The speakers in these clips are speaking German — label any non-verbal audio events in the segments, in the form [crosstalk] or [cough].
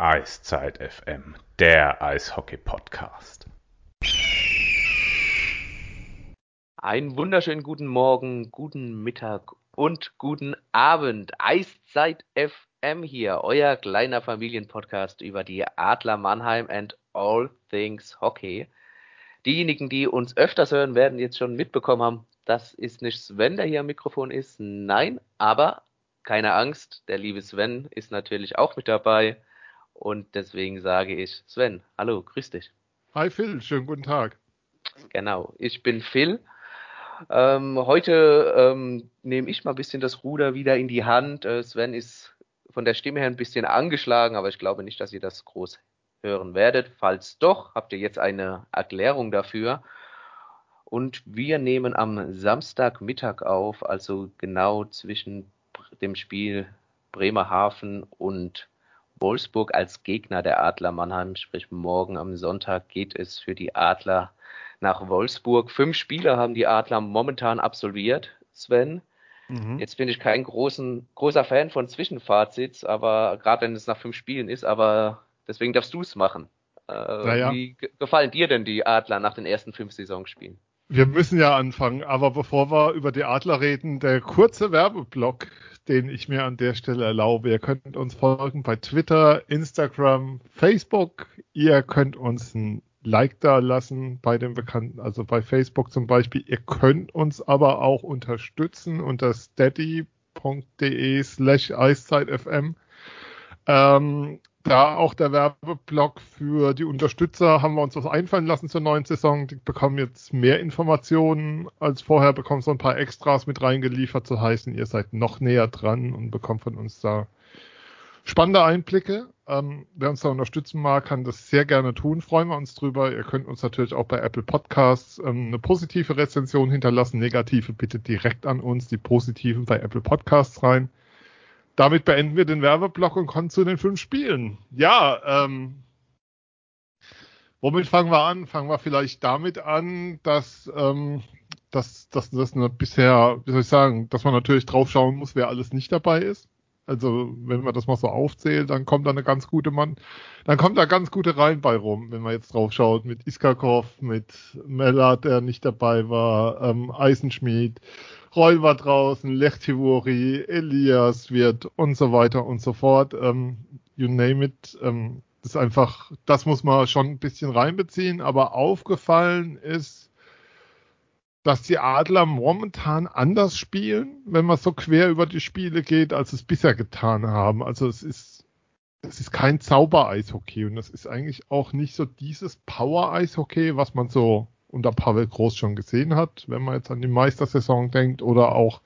Eiszeit FM, der Eishockey-Podcast. Einen wunderschönen guten Morgen, guten Mittag und guten Abend. Eiszeit FM hier, euer kleiner Familienpodcast über die Adler Mannheim and all things Hockey. Diejenigen, die uns öfters hören, werden jetzt schon mitbekommen haben, das ist nicht Sven, der hier am Mikrofon ist. Nein, aber keine Angst, der liebe Sven ist natürlich auch mit dabei. Und deswegen sage ich, Sven, hallo, grüß dich. Hi Phil, schönen guten Tag. Genau, ich bin Phil. Ähm, heute ähm, nehme ich mal ein bisschen das Ruder wieder in die Hand. Äh, Sven ist von der Stimme her ein bisschen angeschlagen, aber ich glaube nicht, dass ihr das groß hören werdet. Falls doch, habt ihr jetzt eine Erklärung dafür. Und wir nehmen am Samstagmittag auf, also genau zwischen dem Spiel Bremerhaven und Wolfsburg als Gegner der Adler Mannheim, sprich morgen am Sonntag geht es für die Adler nach Wolfsburg. Fünf Spiele haben die Adler momentan absolviert, Sven. Mhm. Jetzt bin ich kein großen, großer Fan von Zwischenfazits, aber gerade wenn es nach fünf Spielen ist, aber deswegen darfst du es machen. Äh, naja. Wie gefallen dir denn die Adler nach den ersten fünf Saisonspielen? Wir müssen ja anfangen, aber bevor wir über die Adler reden, der kurze Werbeblock, den ich mir an der Stelle erlaube. Ihr könnt uns folgen bei Twitter, Instagram, Facebook. Ihr könnt uns ein Like da lassen bei den Bekannten, also bei Facebook zum Beispiel. Ihr könnt uns aber auch unterstützen unter steady.de slash eiszeitfm. Ähm, da auch der Werbeblock für die Unterstützer haben wir uns was einfallen lassen zur neuen Saison. Die bekommen jetzt mehr Informationen als vorher, bekommen so ein paar Extras mit reingeliefert, zu heißen, ihr seid noch näher dran und bekommt von uns da spannende Einblicke. Ähm, wer uns da unterstützen mag, kann das sehr gerne tun. Freuen wir uns drüber. Ihr könnt uns natürlich auch bei Apple Podcasts ähm, eine positive Rezension hinterlassen. Negative bitte direkt an uns, die positiven bei Apple Podcasts rein damit beenden wir den Werbeblock und kommen zu den fünf Spielen. Ja, ähm, womit fangen wir an? Fangen wir vielleicht damit an, dass, ähm, dass, dass das bisher, wie soll ich sagen, dass man natürlich drauf schauen muss, wer alles nicht dabei ist. Also wenn man das mal so aufzählt, dann kommt da eine ganz gute Mann, dann kommt da ganz gute Reihen bei rum, wenn man jetzt drauf schaut, mit Iskakov, mit Mellard, der nicht dabei war, ähm, Eisenschmied, War draußen, Lechtivori, Elias wird und so weiter und so fort. Ähm, you name it. Ähm, das ist einfach, das muss man schon ein bisschen reinbeziehen, aber aufgefallen ist, dass die Adler momentan anders spielen, wenn man so quer über die Spiele geht, als es bisher getan haben. Also es ist, es ist kein Zauber-Eishockey und das ist eigentlich auch nicht so dieses Power-Eishockey, was man so unter Pavel Groß schon gesehen hat, wenn man jetzt an die Meistersaison denkt oder auch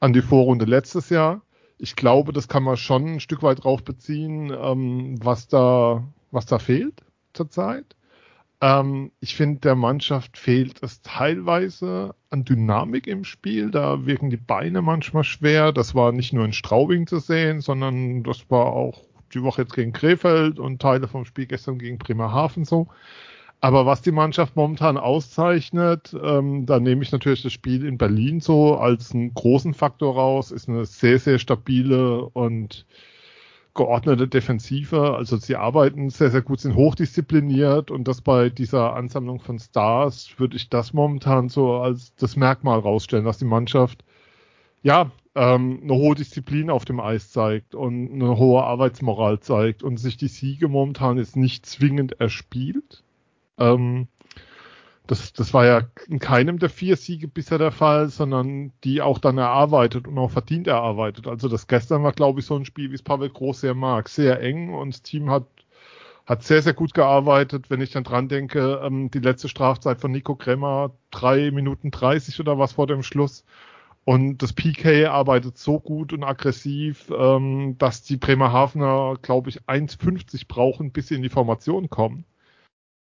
an die Vorrunde letztes Jahr. Ich glaube, das kann man schon ein Stück weit drauf beziehen, ähm, was da, was da fehlt zurzeit. Ähm, ich finde, der Mannschaft fehlt es teilweise an Dynamik im Spiel. Da wirken die Beine manchmal schwer. Das war nicht nur in Straubing zu sehen, sondern das war auch die Woche jetzt gegen Krefeld und Teile vom Spiel gestern gegen Bremerhaven so. Aber was die Mannschaft momentan auszeichnet, ähm, da nehme ich natürlich das Spiel in Berlin so als einen großen Faktor raus, ist eine sehr, sehr stabile und geordnete Defensive. Also sie arbeiten sehr, sehr gut, sind hochdiszipliniert und das bei dieser Ansammlung von Stars würde ich das momentan so als das Merkmal rausstellen, dass die Mannschaft ja ähm, eine hohe Disziplin auf dem Eis zeigt und eine hohe Arbeitsmoral zeigt und sich die Siege momentan jetzt nicht zwingend erspielt ähm, das, das war ja in keinem der vier Siege bisher der Fall, sondern die auch dann erarbeitet und auch verdient erarbeitet. Also das gestern war, glaube ich, so ein Spiel, wie es Pavel Groß sehr mag. Sehr eng und das Team hat, hat sehr, sehr gut gearbeitet. Wenn ich dann dran denke, ähm, die letzte Strafzeit von Nico Kremmer, drei Minuten 30 oder was vor dem Schluss. Und das PK arbeitet so gut und aggressiv, ähm, dass die Bremerhavener, glaube ich, 1,50 brauchen, bis sie in die Formation kommen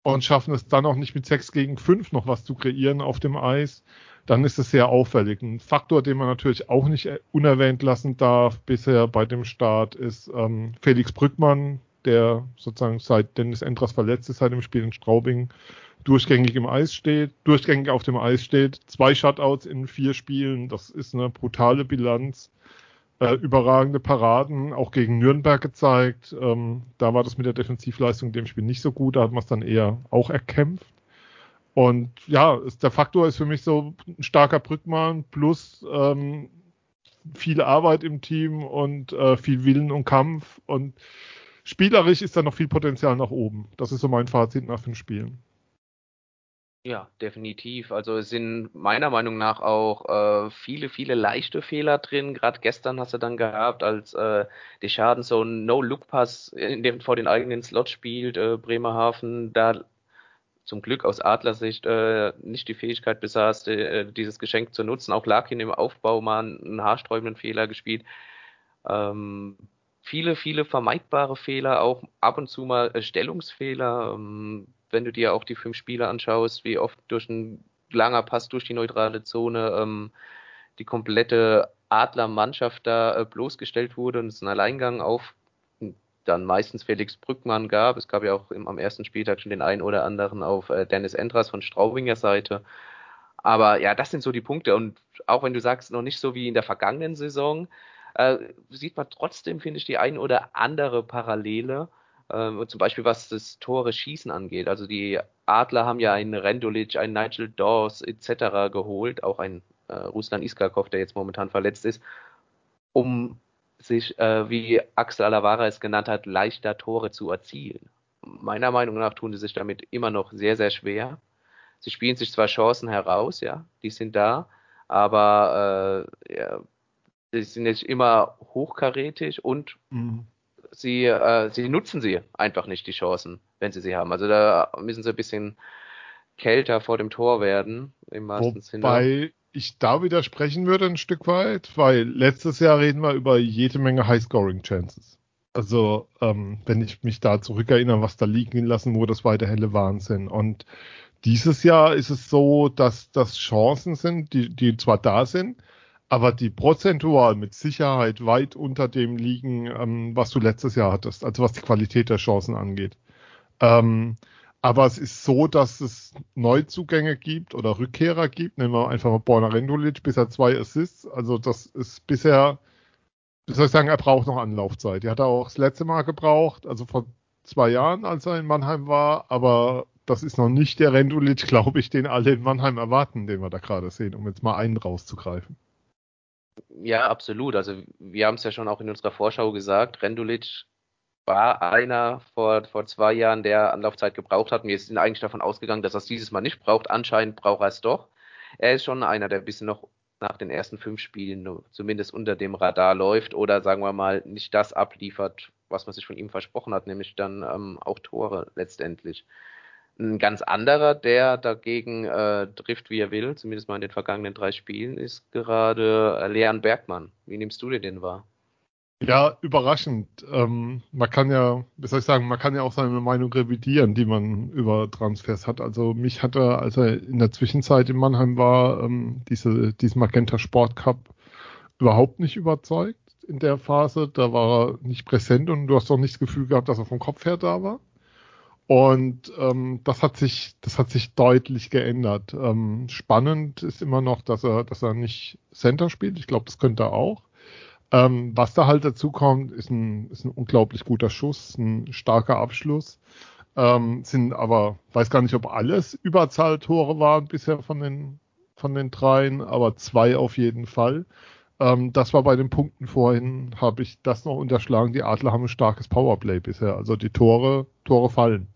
und schaffen es dann auch nicht mit 6 gegen 5 noch was zu kreieren auf dem Eis, dann ist es sehr auffällig. Ein Faktor, den man natürlich auch nicht unerwähnt lassen darf bisher bei dem Start, ist ähm, Felix Brückmann, der sozusagen seit Dennis Endras verletzt ist, seit dem Spiel in Straubing, durchgängig im Eis steht, durchgängig auf dem Eis steht, zwei Shutouts in vier Spielen, das ist eine brutale Bilanz. Äh, überragende Paraden auch gegen Nürnberg gezeigt. Ähm, da war das mit der Defensivleistung in dem Spiel nicht so gut, da hat man es dann eher auch erkämpft. Und ja, ist, der Faktor ist für mich so ein starker Brückmann plus ähm, viel Arbeit im Team und äh, viel Willen und Kampf und spielerisch ist da noch viel Potenzial nach oben. Das ist so mein Fazit nach fünf Spielen. Ja, definitiv. Also es sind meiner Meinung nach auch äh, viele, viele leichte Fehler drin. Gerade gestern hast du dann gehabt, als äh, Schaden so ein No-Look-Pass vor den eigenen Slot spielt, äh, Bremerhaven, da zum Glück aus Adlersicht äh, nicht die Fähigkeit besaß, äh, dieses Geschenk zu nutzen. Auch Larkin im Aufbau mal einen haarsträubenden Fehler gespielt. Ähm, viele, viele vermeidbare Fehler, auch ab und zu mal äh, Stellungsfehler. Ähm, wenn du dir auch die fünf Spiele anschaust, wie oft durch ein langer Pass durch die neutrale Zone ähm, die komplette Adler-Mannschaft da äh, bloßgestellt wurde und es einen Alleingang auf dann meistens Felix Brückmann gab. Es gab ja auch im, am ersten Spieltag schon den einen oder anderen auf äh, Dennis Endras von Straubinger Seite. Aber ja, das sind so die Punkte. Und auch wenn du sagst, noch nicht so wie in der vergangenen Saison, äh, sieht man trotzdem, finde ich, die ein oder andere Parallele. Äh, zum Beispiel was das Tore schießen angeht. Also die Adler haben ja einen Rendulic, einen Nigel Dawes etc. geholt, auch ein äh, Ruslan Iskakov, der jetzt momentan verletzt ist, um sich, äh, wie Axel Alavara es genannt hat, leichter Tore zu erzielen. Meiner Meinung nach tun sie sich damit immer noch sehr, sehr schwer. Sie spielen sich zwar Chancen heraus, ja, die sind da, aber äh, ja, sie sind nicht immer hochkarätig und mhm. Sie, äh, sie nutzen sie einfach nicht, die Chancen, wenn sie sie haben. Also da müssen sie ein bisschen kälter vor dem Tor werden, im wahrsten Wobei Sinne ich da widersprechen würde ein Stück weit, weil letztes Jahr reden wir über jede Menge High-Scoring-Chances. Also, ähm, wenn ich mich da zurückerinnere, was da liegen lassen wurde, das war der helle Wahnsinn. Und dieses Jahr ist es so, dass das Chancen sind, die, die zwar da sind, aber die prozentual mit Sicherheit weit unter dem liegen, ähm, was du letztes Jahr hattest, also was die Qualität der Chancen angeht. Ähm, aber es ist so, dass es Neuzugänge gibt oder Rückkehrer gibt. Nehmen wir einfach mal Borna Rendulic, bisher zwei Assists. Also das ist bisher, wie soll ich sagen, er braucht noch Anlaufzeit. Die hat er auch das letzte Mal gebraucht, also vor zwei Jahren, als er in Mannheim war. Aber das ist noch nicht der Rendulic, [laughs] glaube ich, den alle in Mannheim erwarten, den wir da gerade sehen, um jetzt mal einen rauszugreifen. Ja, absolut. Also wir haben es ja schon auch in unserer Vorschau gesagt. Rendulic war einer vor, vor zwei Jahren, der Anlaufzeit gebraucht hat. Wir sind eigentlich davon ausgegangen, dass er es dieses Mal nicht braucht. Anscheinend braucht er es doch. Er ist schon einer, der ein bisschen noch nach den ersten fünf Spielen zumindest unter dem Radar läuft oder sagen wir mal nicht das abliefert, was man sich von ihm versprochen hat, nämlich dann ähm, auch Tore letztendlich. Ein ganz anderer, der dagegen äh, trifft, wie er will, zumindest mal in den vergangenen drei Spielen, ist gerade äh, Leon Bergmann. Wie nimmst du den denn wahr? Ja, überraschend. Ähm, man kann ja, wie soll ich sagen, man kann ja auch seine Meinung revidieren, die man über Transfers hat. Also mich hat er, als er in der Zwischenzeit in Mannheim war, ähm, diese, diesen Magenta Sport Cup überhaupt nicht überzeugt in der Phase. Da war er nicht präsent und du hast auch nicht das Gefühl gehabt, dass er vom Kopf her da war. Und ähm, das hat sich, das hat sich deutlich geändert. Ähm, spannend ist immer noch, dass er, dass er nicht Center spielt. Ich glaube, das könnte er auch. Ähm, was da halt dazu kommt, ist ein, ist ein unglaublich guter Schuss, ein starker Abschluss. Ähm, sind aber, weiß gar nicht, ob alles Überzahltore waren bisher von den, von den dreien, aber zwei auf jeden Fall. Ähm, das war bei den Punkten vorhin, habe ich das noch unterschlagen. Die Adler haben ein starkes Powerplay bisher. Also die Tore, Tore fallen.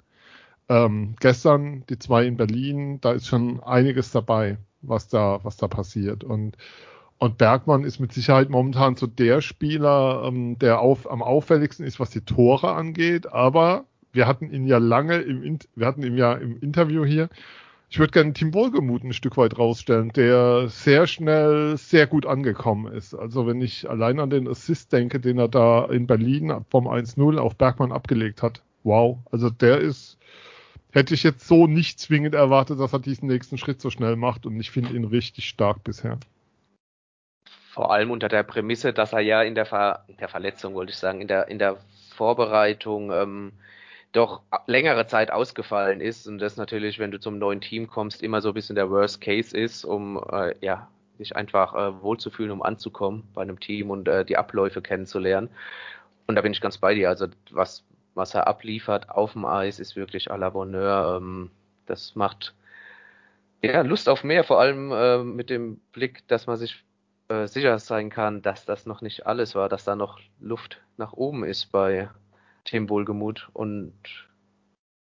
Ähm, gestern die zwei in Berlin, da ist schon einiges dabei, was da, was da passiert. Und und Bergmann ist mit Sicherheit momentan so der Spieler, ähm, der auf, am auffälligsten ist, was die Tore angeht. Aber wir hatten ihn ja lange im, wir hatten ihn ja im Interview hier. Ich würde gerne Tim Wohlgemuth ein Stück weit rausstellen, der sehr schnell sehr gut angekommen ist. Also wenn ich allein an den Assist denke, den er da in Berlin vom 1-0 auf Bergmann abgelegt hat. Wow. Also der ist, hätte ich jetzt so nicht zwingend erwartet, dass er diesen nächsten Schritt so schnell macht und ich finde ihn richtig stark bisher. Vor allem unter der Prämisse, dass er ja in der, Ver in der Verletzung, wollte ich sagen, in der, in der Vorbereitung ähm, doch längere Zeit ausgefallen ist und das natürlich, wenn du zum neuen Team kommst, immer so ein bisschen der Worst Case ist, um äh, ja sich einfach äh, wohlzufühlen, um anzukommen bei einem Team und äh, die Abläufe kennenzulernen. Und da bin ich ganz bei dir. Also was, was er abliefert auf dem Eis, ist wirklich à la Bonheur. Ähm, das macht ja Lust auf mehr, vor allem äh, mit dem Blick, dass man sich äh, sicher sein kann, dass das noch nicht alles war, dass da noch Luft nach oben ist bei Tim Wohlgemuth und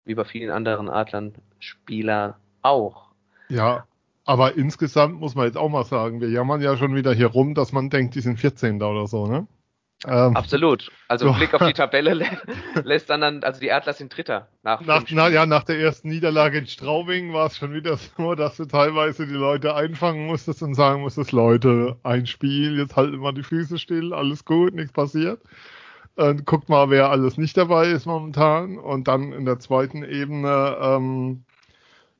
wie bei vielen anderen Adlern Spieler auch. Ja, aber insgesamt muss man jetzt auch mal sagen, wir jammern ja schon wieder hier rum, dass man denkt, die sind 14. oder so, ne? Ähm, Absolut. Also Blick auf die [laughs] Tabelle lä lässt dann, dann, also die Adler sind Dritter nach, nach na, Ja, nach der ersten Niederlage in Straubing war es schon wieder so, dass du teilweise die Leute einfangen musstest und sagen musstest, Leute, ein Spiel, jetzt halten wir die Füße still, alles gut, nichts passiert. Und guckt mal, wer alles nicht dabei ist momentan. Und dann in der zweiten Ebene, ähm,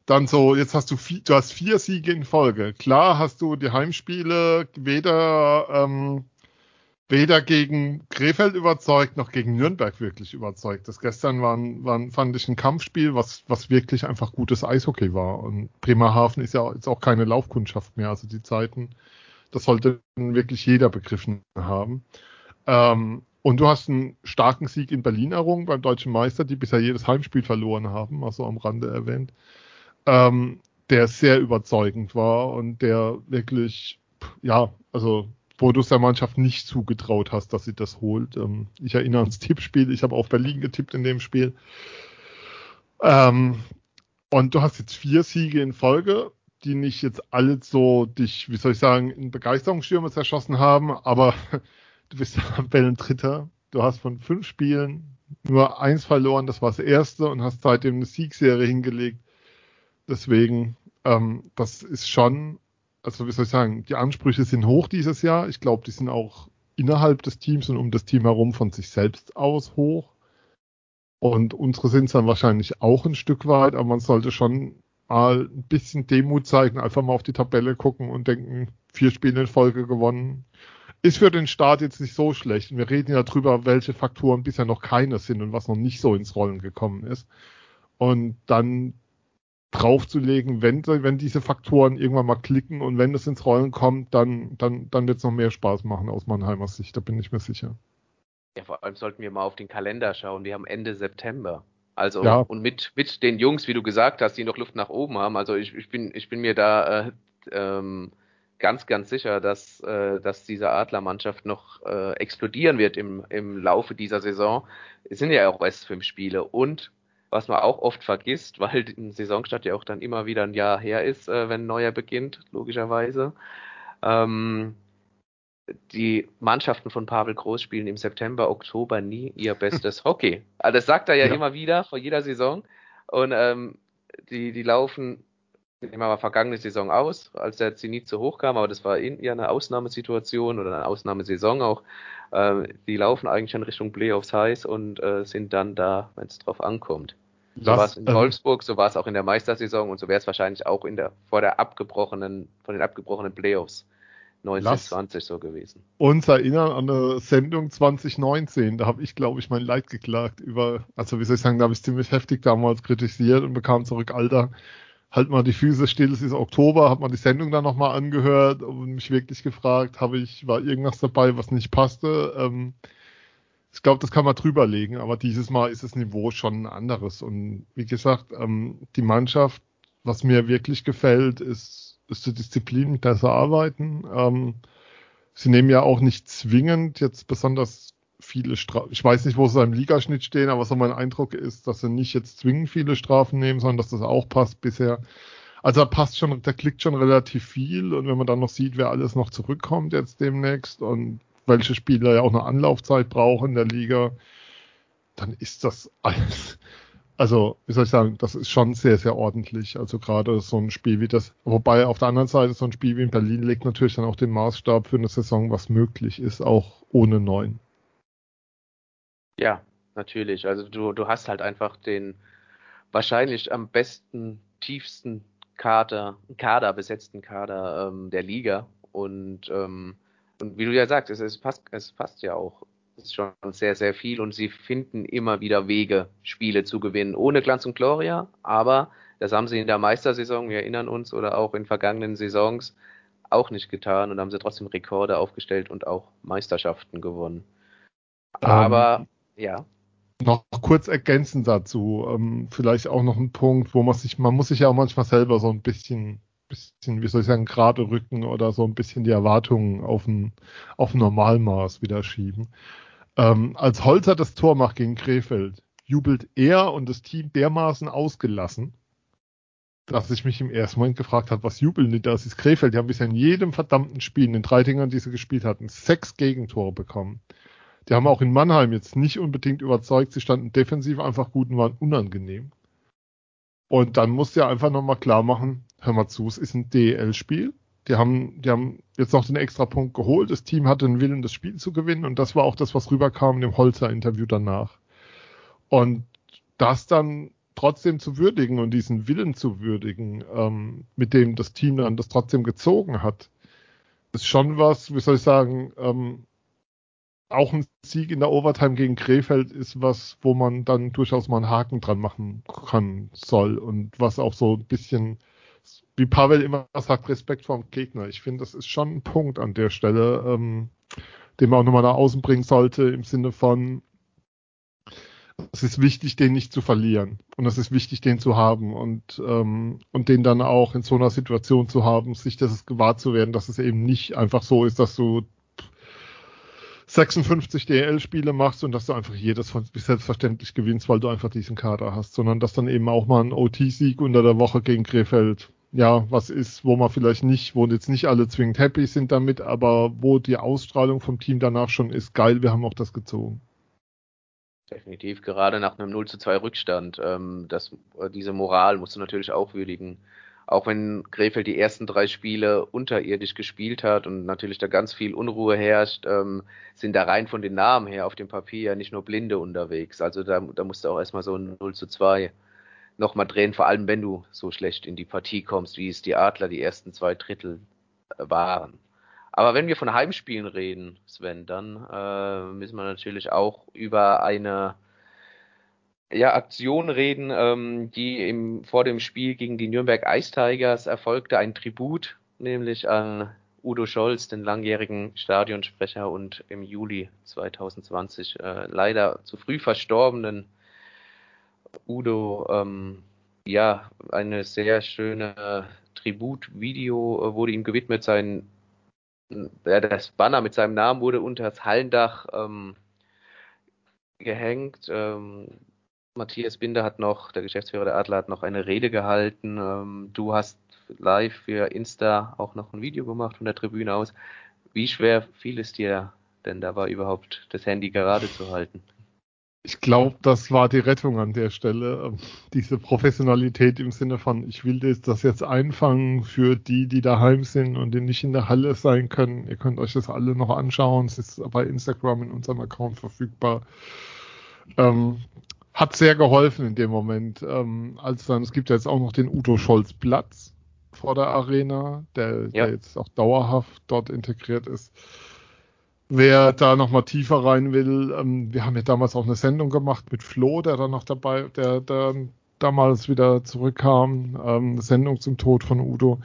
dann so, jetzt hast du vier, du hast vier Siege in Folge. Klar hast du die Heimspiele weder ähm, weder gegen Krefeld überzeugt noch gegen Nürnberg wirklich überzeugt. Das gestern war, war fand ich ein Kampfspiel, was, was wirklich einfach gutes Eishockey war. Und Bremerhaven ist ja jetzt auch keine Laufkundschaft mehr. Also die Zeiten, das sollte wirklich jeder begriffen haben. Ähm, und du hast einen starken Sieg in Berlin errungen beim deutschen Meister, die bisher jedes Heimspiel verloren haben, also am Rande erwähnt. Ähm, der sehr überzeugend war und der wirklich, ja, also wo du es der Mannschaft nicht zugetraut hast, dass sie das holt. Ähm, ich erinnere ans Tippspiel, ich habe auf Berlin getippt in dem Spiel. Ähm, und du hast jetzt vier Siege in Folge, die nicht jetzt alle so dich, wie soll ich sagen, in Begeisterungsstürme zerschossen haben, aber [laughs] du bist [laughs] Dritter. Du hast von fünf Spielen nur eins verloren, das war das erste und hast seitdem eine Siegserie hingelegt. Deswegen, ähm, das ist schon also wie soll ich sagen, die Ansprüche sind hoch dieses Jahr. Ich glaube, die sind auch innerhalb des Teams und um das Team herum von sich selbst aus hoch. Und unsere sind es dann wahrscheinlich auch ein Stück weit, aber man sollte schon mal ein bisschen Demut zeigen, einfach mal auf die Tabelle gucken und denken, vier Spiele in Folge gewonnen. Ist für den Start jetzt nicht so schlecht. Wir reden ja drüber, welche Faktoren bisher noch keine sind und was noch nicht so ins Rollen gekommen ist. Und dann draufzulegen, wenn, wenn diese Faktoren irgendwann mal klicken und wenn es ins Rollen kommt, dann, dann, dann wird es noch mehr Spaß machen aus Mannheimer Sicht, da bin ich mir sicher. Ja, vor allem sollten wir mal auf den Kalender schauen. Wir haben Ende September. Also ja. und mit, mit den Jungs, wie du gesagt hast, die noch Luft nach oben haben. Also ich, ich bin, ich bin mir da äh, ähm, ganz, ganz sicher, dass, äh, dass diese Adlermannschaft noch äh, explodieren wird im, im Laufe dieser Saison. Es sind ja auch erst fünf Spiele und was man auch oft vergisst, [laughs] weil ein Saisonstart ja auch dann immer wieder ein Jahr her ist, äh, wenn ein neuer beginnt, logischerweise. Ähm, die Mannschaften von Pavel Groß spielen im September, Oktober nie ihr [laughs] bestes Hockey. Also das sagt er ja, ja, immer wieder vor jeder Saison. Und ähm, die, die laufen, nehmen wir mal vergangene Saison aus, als der Zenit so hoch kam, aber das war in, ja eine Ausnahmesituation oder eine Ausnahmesaison auch. Äh, die laufen eigentlich in Richtung Playoffs heiß und äh, sind dann da, wenn es drauf ankommt. So war es in ähm, Wolfsburg, so war es auch in der Meistersaison und so wäre es wahrscheinlich auch in der vor der abgebrochenen, von den abgebrochenen Playoffs 1920 so gewesen. Uns erinnern an eine Sendung 2019, da habe ich, glaube ich, mein Leid geklagt über, also wie soll ich sagen, da habe ich ziemlich heftig damals kritisiert und bekam zurück, Alter, halt mal die Füße still, es ist Oktober, hat man die Sendung dann nochmal angehört und mich wirklich gefragt, habe ich, war irgendwas dabei, was nicht passte. Ähm, ich glaube, das kann man drüber legen, aber dieses Mal ist das Niveau schon ein anderes. Und wie gesagt, ähm, die Mannschaft, was mir wirklich gefällt, ist, ist die Disziplin, mit der sie arbeiten. Ähm, sie nehmen ja auch nicht zwingend jetzt besonders viele Strafen. Ich weiß nicht, wo sie im Ligaschnitt stehen, aber so mein Eindruck ist, dass sie nicht jetzt zwingend viele Strafen nehmen, sondern dass das auch passt bisher. Also da passt schon, da klickt schon relativ viel und wenn man dann noch sieht, wer alles noch zurückkommt jetzt demnächst und welche Spieler ja auch eine Anlaufzeit brauchen in der Liga, dann ist das alles. Also, wie soll ich sagen, das ist schon sehr, sehr ordentlich. Also gerade so ein Spiel wie das, wobei auf der anderen Seite so ein Spiel wie in Berlin legt natürlich dann auch den Maßstab für eine Saison, was möglich ist, auch ohne neun. Ja, natürlich. Also du, du hast halt einfach den wahrscheinlich am besten, tiefsten Kader, Kader, besetzten Kader ähm, der Liga und ähm, und wie du ja sagst, es, es, passt, es passt ja auch. Es ist schon sehr, sehr viel und sie finden immer wieder Wege, Spiele zu gewinnen. Ohne Glanz und Gloria, aber das haben sie in der Meistersaison, wir erinnern uns, oder auch in vergangenen Saisons auch nicht getan und haben sie trotzdem Rekorde aufgestellt und auch Meisterschaften gewonnen. Ähm, Aber ja. Noch kurz ergänzend dazu, ähm, vielleicht auch noch ein Punkt, wo man sich, man muss sich ja auch manchmal selber so ein bisschen, bisschen, wie soll ich sagen, gerade rücken oder so ein bisschen die Erwartungen auf ein, auf ein Normalmaß wieder schieben. Ähm, als Holzer das Tor macht gegen Krefeld, jubelt er und das Team dermaßen ausgelassen, dass ich mich im ersten Moment gefragt habe, was jubeln die da? Das ist Krefeld. Die haben bisher in jedem verdammten Spiel, in den drei Dingern, die sie gespielt hatten, sechs Gegentore bekommen. Die haben auch in Mannheim jetzt nicht unbedingt überzeugt. Sie standen defensiv einfach gut und waren unangenehm. Und dann musst du ja einfach nochmal klar machen, hör mal zu, es ist ein DL-Spiel. Die haben, die haben jetzt noch den extra Punkt geholt. Das Team hatte den Willen, das Spiel zu gewinnen. Und das war auch das, was rüberkam in dem Holzer-Interview danach. Und das dann trotzdem zu würdigen und diesen Willen zu würdigen, ähm, mit dem das Team dann das trotzdem gezogen hat, ist schon was, wie soll ich sagen, ähm, auch ein Sieg in der Overtime gegen Krefeld ist was, wo man dann durchaus mal einen Haken dran machen kann, soll und was auch so ein bisschen, wie Pavel immer sagt, Respekt vor dem Gegner. Ich finde, das ist schon ein Punkt an der Stelle, ähm, den man auch nochmal nach außen bringen sollte, im Sinne von, es ist wichtig, den nicht zu verlieren. Und es ist wichtig, den zu haben und, ähm, und den dann auch in so einer Situation zu haben, sich das gewahr zu werden, dass es eben nicht einfach so ist, dass du 56 DL-Spiele machst und dass du einfach jedes von selbstverständlich gewinnst, weil du einfach diesen Kader hast, sondern dass dann eben auch mal ein OT-Sieg unter der Woche gegen Krefeld, ja, was ist, wo man vielleicht nicht, wo jetzt nicht alle zwingend happy sind damit, aber wo die Ausstrahlung vom Team danach schon ist, geil, wir haben auch das gezogen. Definitiv, gerade nach einem 0 zu 2 Rückstand. Ähm, das, diese Moral musst du natürlich auch würdigen. Auch wenn Krefeld die ersten drei Spiele unterirdisch gespielt hat und natürlich da ganz viel Unruhe herrscht, ähm, sind da rein von den Namen her auf dem Papier ja nicht nur Blinde unterwegs. Also da, da musst du auch erstmal so ein 0 zu 2 nochmal drehen, vor allem wenn du so schlecht in die Partie kommst, wie es die Adler die ersten zwei Drittel äh, waren. Aber wenn wir von Heimspielen reden, Sven, dann äh, müssen wir natürlich auch über eine ja, Aktion reden, ähm, die im, vor dem Spiel gegen die Nürnberg Ice Tigers erfolgte. Ein Tribut, nämlich an Udo Scholz, den langjährigen Stadionsprecher und im Juli 2020 äh, leider zu früh verstorbenen Udo. Ähm, ja, eine sehr schöne Tributvideo äh, wurde ihm gewidmet. Sein ja, das Banner mit seinem Namen wurde unter das Hallendach ähm, gehängt. Ähm, Matthias Binder hat noch, der Geschäftsführer der Adler, hat noch eine Rede gehalten. Ähm, du hast live für Insta auch noch ein Video gemacht von der Tribüne aus. Wie schwer fiel es dir denn dabei überhaupt, das Handy gerade zu halten? Ich glaube, das war die Rettung an der Stelle. Ähm, diese Professionalität im Sinne von, ich will das jetzt einfangen für die, die daheim sind und die nicht in der Halle sein können. Ihr könnt euch das alle noch anschauen. Es ist bei Instagram in unserem Account verfügbar. Ähm, hat sehr geholfen in dem Moment. Ähm, als dann, es gibt ja jetzt auch noch den Udo Scholz Platz vor der Arena, der, ja. der jetzt auch dauerhaft dort integriert ist. Wer da nochmal tiefer rein will, ähm, wir haben ja damals auch eine Sendung gemacht mit Flo, der dann noch dabei, der, der damals wieder zurückkam, ähm, eine Sendung zum Tod von Udo.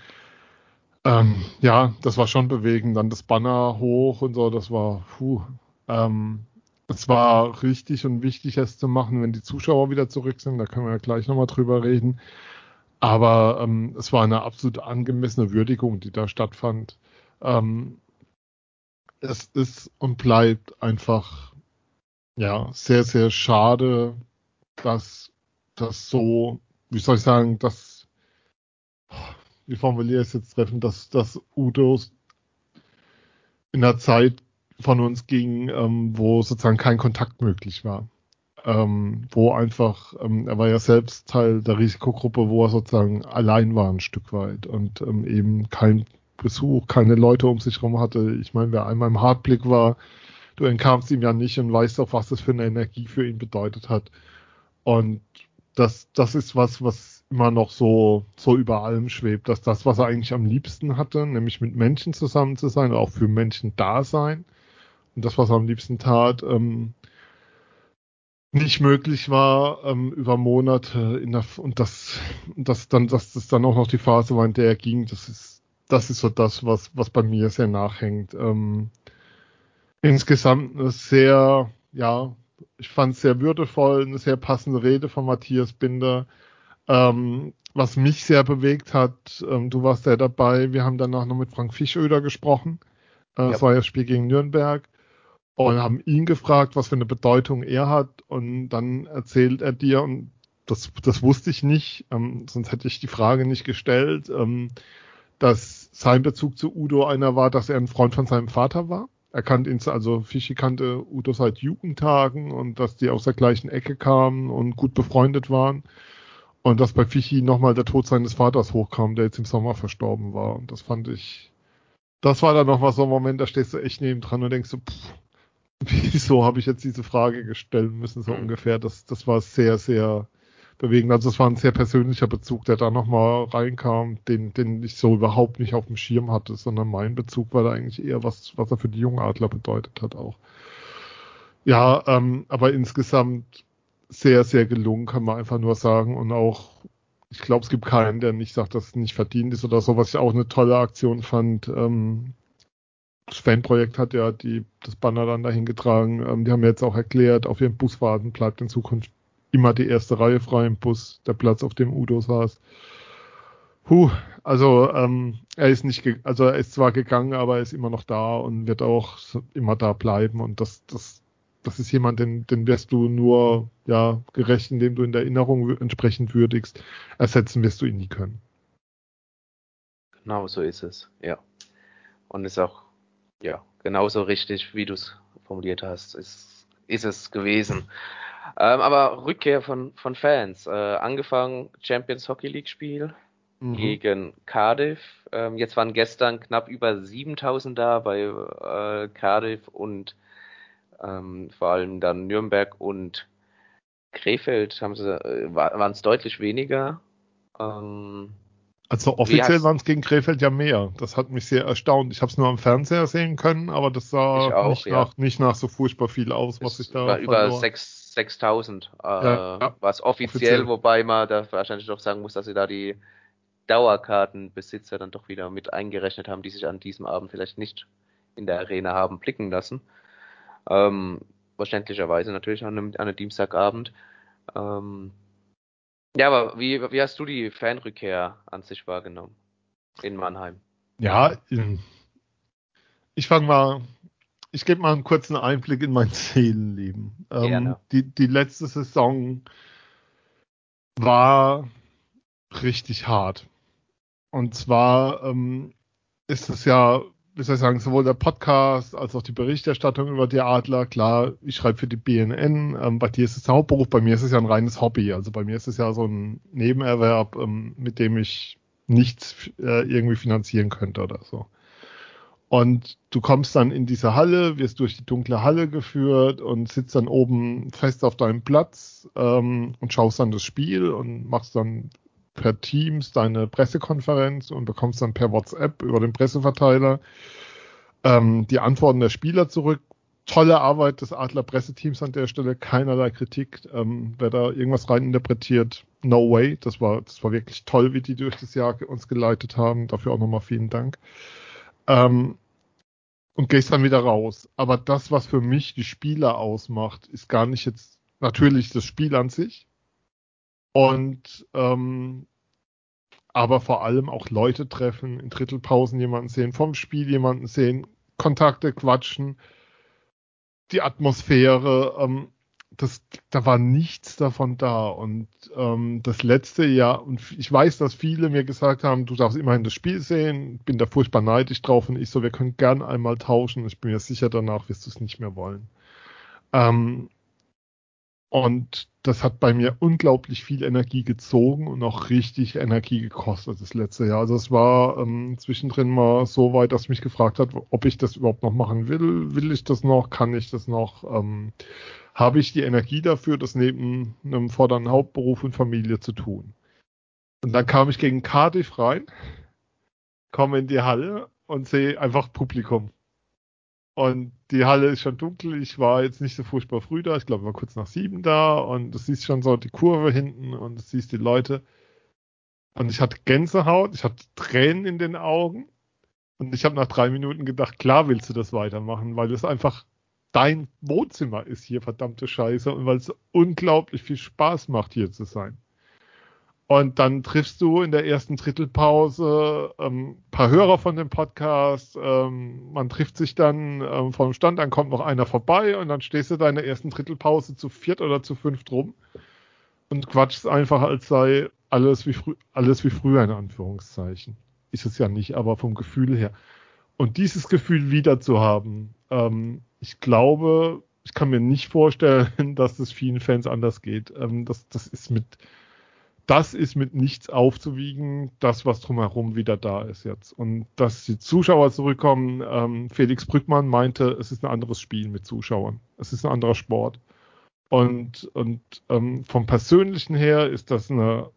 Ähm, ja, das war schon bewegend. Dann das Banner hoch und so, das war, puh. Ähm, es war richtig und wichtig, es zu machen, wenn die Zuschauer wieder zurück sind. Da können wir ja gleich nochmal drüber reden. Aber ähm, es war eine absolut angemessene Würdigung, die da stattfand. Ähm, es ist und bleibt einfach ja sehr, sehr schade, dass das so, wie soll ich sagen, dass, wie formuliere ich es jetzt treffen, dass, dass Udos in der Zeit von uns ging, ähm, wo sozusagen kein Kontakt möglich war. Ähm, wo einfach, ähm, er war ja selbst Teil der Risikogruppe, wo er sozusagen allein war ein Stück weit und ähm, eben kein Besuch, keine Leute um sich herum hatte. Ich meine, wer einmal im Hartblick war, du entkamst ihm ja nicht und weißt auch, was das für eine Energie für ihn bedeutet hat. Und das, das ist was, was immer noch so, so über allem schwebt, dass das, was er eigentlich am liebsten hatte, nämlich mit Menschen zusammen zu sein, auch für Menschen da sein, und das, was er am liebsten tat, ähm, nicht möglich war ähm, über Monate in der, und das, das dann, dass das dann auch noch die Phase war, in der er ging, das ist das ist so das, was, was bei mir sehr nachhängt. Ähm, insgesamt eine sehr, ja, ich fand es sehr würdevoll, eine sehr passende Rede von Matthias Binder. Ähm, was mich sehr bewegt hat, ähm, du warst ja dabei, wir haben danach noch mit Frank Fischöder gesprochen. Äh, ja. Das war ja das Spiel gegen Nürnberg. Und haben ihn gefragt, was für eine Bedeutung er hat. Und dann erzählt er dir, und das, das wusste ich nicht, ähm, sonst hätte ich die Frage nicht gestellt, ähm, dass sein Bezug zu Udo einer war, dass er ein Freund von seinem Vater war. Er kannte ihn, also Fischi kannte Udo seit Jugendtagen und dass die aus der gleichen Ecke kamen und gut befreundet waren. Und dass bei Fischi nochmal der Tod seines Vaters hochkam, der jetzt im Sommer verstorben war. Und das fand ich, das war dann nochmal so ein Moment, da stehst du echt neben dran und denkst so, pff, [laughs] wieso habe ich jetzt diese Frage gestellt müssen, so mhm. ungefähr. Das, das war sehr, sehr bewegend. Also es war ein sehr persönlicher Bezug, der da nochmal reinkam, den, den ich so überhaupt nicht auf dem Schirm hatte, sondern mein Bezug war da eigentlich eher was, was er für die Jungadler bedeutet hat auch. Ja, ähm, aber insgesamt sehr, sehr gelungen, kann man einfach nur sagen. Und auch, ich glaube, es gibt keinen, der nicht sagt, dass es nicht verdient ist oder so, was ich auch eine tolle Aktion fand. Ähm, das Fanprojekt hat ja die, das Banner dann dahin getragen. Ähm, die haben jetzt auch erklärt, auf ihren Busfahrten bleibt in Zukunft immer die erste Reihe frei im Bus, der Platz, auf dem Udo saß. Puh, also ähm, er ist nicht, also er ist zwar gegangen, aber er ist immer noch da und wird auch immer da bleiben und das, das, das ist jemand, den, den wirst du nur ja gerecht, indem du in der Erinnerung entsprechend würdigst. Ersetzen wirst du ihn nie können. Genau so ist es, ja. Und ist auch ja genauso richtig, wie du es formuliert hast, ist, ist es gewesen. Ähm, aber Rückkehr von, von Fans. Äh, angefangen Champions Hockey League Spiel mhm. gegen Cardiff. Ähm, jetzt waren gestern knapp über 7000 da bei äh, Cardiff und ähm, vor allem dann Nürnberg und Krefeld haben sie, äh, waren es deutlich weniger. Ähm, also offiziell waren es gegen Krefeld ja mehr. Das hat mich sehr erstaunt. Ich habe es nur am Fernseher sehen können, aber das sah auch, nicht, ja. nach, nicht nach so furchtbar viel aus, was ich da. War über 6000 äh, ja, was offiziell, offiziell, wobei man da wahrscheinlich doch sagen muss, dass sie da die Dauerkartenbesitzer dann doch wieder mit eingerechnet haben, die sich an diesem Abend vielleicht nicht in der Arena haben blicken lassen. Ähm, verständlicherweise natürlich an einem, an einem Dienstagabend. Ähm, ja, aber wie, wie hast du die Fanrückkehr an sich wahrgenommen in Mannheim? Ja, ich fange mal, ich gebe mal einen kurzen Einblick in mein [laughs] Seelenleben. Ähm, die, die letzte Saison war richtig hart. Und zwar ähm, ist es ja wie soll ich sagen, sowohl der Podcast als auch die Berichterstattung über die Adler. Klar, ich schreibe für die BNN. Ähm, bei dir ist es ein Hauptberuf, bei mir ist es ja ein reines Hobby. Also bei mir ist es ja so ein Nebenerwerb, ähm, mit dem ich nichts äh, irgendwie finanzieren könnte oder so. Und du kommst dann in diese Halle, wirst durch die dunkle Halle geführt und sitzt dann oben fest auf deinem Platz ähm, und schaust dann das Spiel und machst dann per Teams deine Pressekonferenz und bekommst dann per WhatsApp über den Presseverteiler ähm, die Antworten der Spieler zurück. Tolle Arbeit des Adler Presseteams an der Stelle, keinerlei Kritik. Ähm, wer da irgendwas reininterpretiert, no way. Das war, das war wirklich toll, wie die durch das Jahr uns geleitet haben. Dafür auch nochmal vielen Dank. Ähm, und gehst dann wieder raus. Aber das, was für mich die Spieler ausmacht, ist gar nicht jetzt natürlich das Spiel an sich, und ähm, aber vor allem auch Leute treffen, in Drittelpausen jemanden sehen, vom Spiel jemanden sehen, Kontakte quatschen, die Atmosphäre, ähm, das, da war nichts davon da. Und ähm, das letzte Jahr, und ich weiß, dass viele mir gesagt haben, du darfst immerhin das Spiel sehen, bin da furchtbar neidisch drauf und ich so, wir können gern einmal tauschen. Ich bin mir sicher, danach wirst du es nicht mehr wollen. Ähm, und das hat bei mir unglaublich viel Energie gezogen und auch richtig Energie gekostet das letzte Jahr. Also es war ähm, zwischendrin mal so weit, dass mich gefragt hat, ob ich das überhaupt noch machen will. Will ich das noch? Kann ich das noch? Ähm, Habe ich die Energie dafür, das neben einem vorderen Hauptberuf und Familie zu tun? Und dann kam ich gegen Cardiff rein, komme in die Halle und sehe einfach Publikum. Und die Halle ist schon dunkel. Ich war jetzt nicht so furchtbar früh da. Ich glaube, war kurz nach sieben da. Und du siehst schon so die Kurve hinten und du siehst die Leute. Und ich hatte Gänsehaut. Ich hatte Tränen in den Augen. Und ich habe nach drei Minuten gedacht, klar willst du das weitermachen, weil es einfach dein Wohnzimmer ist hier, verdammte Scheiße, und weil es unglaublich viel Spaß macht, hier zu sein. Und dann triffst du in der ersten Drittelpause ähm, paar Hörer von dem Podcast. Ähm, man trifft sich dann ähm, vom Stand, dann kommt noch einer vorbei und dann stehst du da in der ersten Drittelpause zu viert oder zu fünft rum und quatschst einfach, als sei alles wie, alles wie früher in Anführungszeichen. Ist es ja nicht, aber vom Gefühl her. Und dieses Gefühl wieder zu haben, ähm, ich glaube, ich kann mir nicht vorstellen, [laughs] dass es vielen Fans anders geht. Ähm, das, das ist mit das ist mit nichts aufzuwiegen, das, was drumherum wieder da ist jetzt. Und dass die Zuschauer zurückkommen, ähm, Felix Brückmann meinte, es ist ein anderes Spiel mit Zuschauern. Es ist ein anderer Sport. Und, und ähm, vom Persönlichen her ist das eine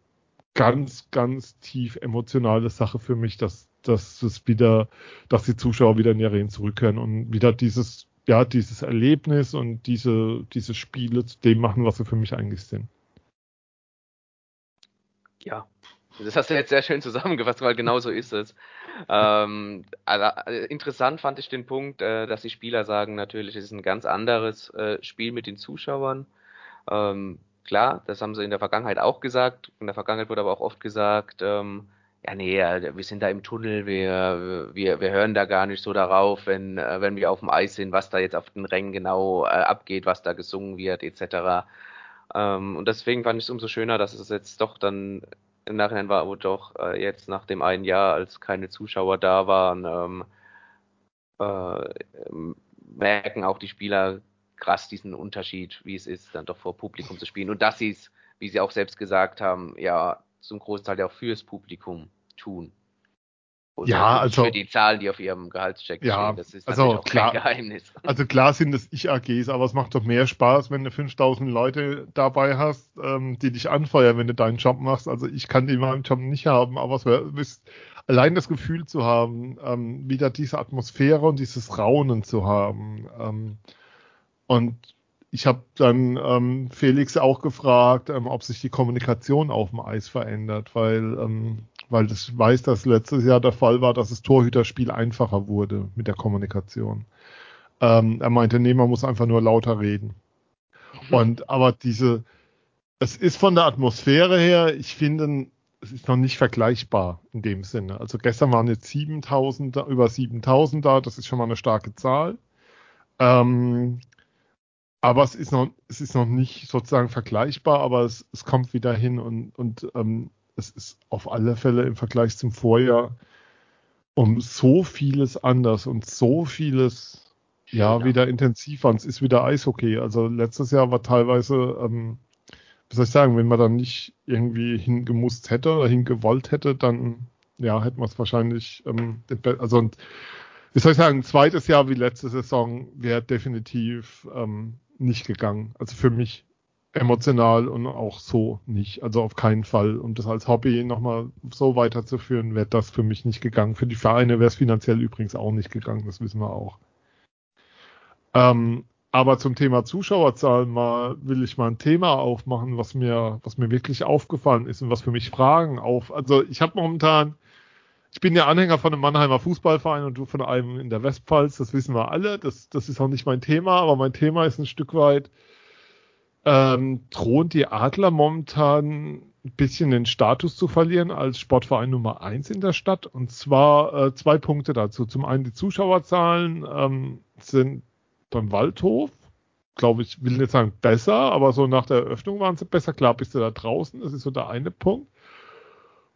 ganz, ganz tief emotionale Sache für mich, dass, dass es wieder, dass die Zuschauer wieder in die Arenen zurückkehren und wieder dieses, ja, dieses Erlebnis und diese, diese Spiele zu dem machen, was sie für mich eigentlich sind. Ja, das hast du jetzt sehr schön zusammengefasst, weil genau so ist es. Ähm, also, äh, interessant fand ich den Punkt, äh, dass die Spieler sagen, natürlich es ist ein ganz anderes äh, Spiel mit den Zuschauern. Ähm, klar, das haben sie in der Vergangenheit auch gesagt. In der Vergangenheit wurde aber auch oft gesagt, ähm, ja, nee, wir sind da im Tunnel, wir, wir, wir hören da gar nicht so darauf, wenn, äh, wenn wir auf dem Eis sind, was da jetzt auf den Rängen genau äh, abgeht, was da gesungen wird, etc. Ähm, und deswegen fand ich es umso schöner, dass es jetzt doch dann im Nachhinein war, wo doch äh, jetzt nach dem einen Jahr, als keine Zuschauer da waren, ähm, äh, merken auch die Spieler krass diesen Unterschied, wie es ist, dann doch vor Publikum zu spielen. Und dass sie es, wie sie auch selbst gesagt haben, ja, zum Großteil ja auch fürs Publikum tun. Und ja, also für die Zahlen, die auf ihrem Gehaltscheck ja, stehen, das ist also klar, kein Geheimnis. [laughs] Also klar sind es Ich-AGs, aber es macht doch mehr Spaß, wenn du 5000 Leute dabei hast, ähm, die dich anfeuern, wenn du deinen Job machst. Also ich kann den in meinem Job nicht haben, aber es wäre allein das Gefühl zu haben, ähm, wieder diese Atmosphäre und dieses Raunen zu haben. Ähm, und ich habe dann ähm, Felix auch gefragt, ähm, ob sich die Kommunikation auf dem Eis verändert, weil ähm, weil ich weiß, dass letztes Jahr der Fall war, dass das Torhüterspiel einfacher wurde mit der Kommunikation. Ähm, er meinte, nee, man muss einfach nur lauter reden. Mhm. Und aber diese, es ist von der Atmosphäre her, ich finde, es ist noch nicht vergleichbar in dem Sinne. Also gestern waren jetzt 7000, über 7000 da, das ist schon mal eine starke Zahl. Ähm, aber es ist noch, es ist noch nicht sozusagen vergleichbar, aber es, es kommt wieder hin und, und ähm, es ist auf alle Fälle im Vergleich zum Vorjahr um so vieles anders und so vieles ja, ja. wieder intensiver und es ist wieder Eishockey. Also letztes Jahr war teilweise, ähm, wie soll ich sagen, wenn man dann nicht irgendwie hingemusst hätte oder hingewollt hätte, dann ja, hätte man es wahrscheinlich, ähm, also und, wie soll ich sagen, ein zweites Jahr wie letzte Saison wäre definitiv ähm, nicht gegangen. Also für mich emotional und auch so nicht. Also auf keinen Fall. Um das als Hobby nochmal so weiterzuführen, wäre das für mich nicht gegangen. Für die Vereine wäre es finanziell übrigens auch nicht gegangen, das wissen wir auch. Ähm, aber zum Thema Zuschauerzahlen mal will ich mal ein Thema aufmachen, was mir, was mir wirklich aufgefallen ist und was für mich Fragen auf. Also ich habe momentan, ich bin ja Anhänger von einem Mannheimer Fußballverein und du von einem in der Westpfalz, das wissen wir alle. Das, das ist auch nicht mein Thema, aber mein Thema ist ein Stück weit, ähm, drohen die Adler momentan ein bisschen den Status zu verlieren als Sportverein Nummer eins in der Stadt. Und zwar äh, zwei Punkte dazu. Zum einen die Zuschauerzahlen ähm, sind beim Waldhof, glaube ich, will nicht sagen besser, aber so nach der Eröffnung waren sie besser. Klar bist du da draußen, das ist so der eine Punkt.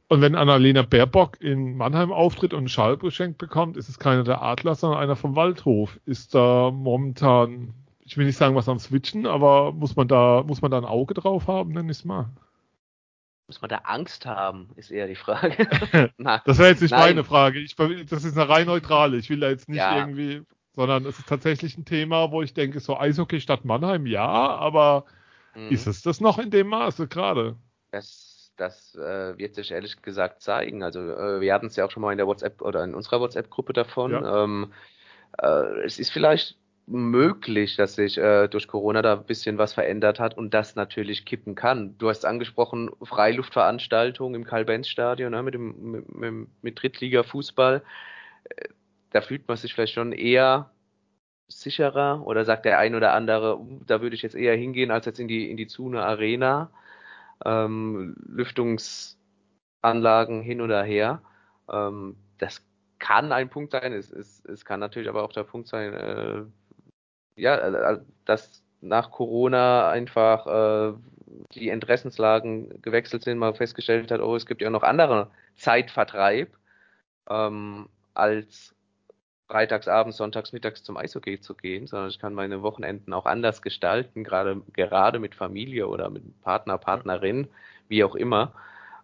Und wenn Annalena Baerbock in Mannheim auftritt und einen Schall geschenkt bekommt, ist es keiner der Adler, sondern einer vom Waldhof. Ist da momentan ich will nicht sagen, was am Switchen, aber muss man da, muss man da ein Auge drauf haben, nenn ich es mal. Muss man da Angst haben, ist eher die Frage. [laughs] [laughs] das wäre jetzt nicht Nein. meine Frage. Ich, das ist eine rein neutrale. Ich will da jetzt nicht ja. irgendwie, sondern es ist tatsächlich ein Thema, wo ich denke, so Eishockey statt Mannheim, ja, aber mhm. ist es das noch in dem Maße gerade? Das, das äh, wird sich ehrlich gesagt zeigen. Also äh, wir hatten es ja auch schon mal in der WhatsApp oder in unserer WhatsApp-Gruppe davon. Ja. Ähm, äh, es ist vielleicht möglich, dass sich äh, durch Corona da ein bisschen was verändert hat und das natürlich kippen kann. Du hast angesprochen, Freiluftveranstaltungen im Karl-Benz-Stadion ne, mit, dem, mit, mit Drittliga-Fußball. Äh, da fühlt man sich vielleicht schon eher sicherer oder sagt der ein oder andere, uh, da würde ich jetzt eher hingehen als jetzt in die in die Zune Arena. Ähm, Lüftungsanlagen hin oder her. Ähm, das kann ein Punkt sein. Es, es, es kann natürlich aber auch der Punkt sein, äh, ja, äh, dass nach Corona einfach äh, die Interessenslagen gewechselt sind, man festgestellt hat, oh, es gibt ja noch andere Zeitvertreib ähm, als freitagsabends, sonntags, mittags zum Eishockey zu gehen, sondern ich kann meine Wochenenden auch anders gestalten, gerade, gerade mit Familie oder mit Partner, Partnerin, wie auch immer.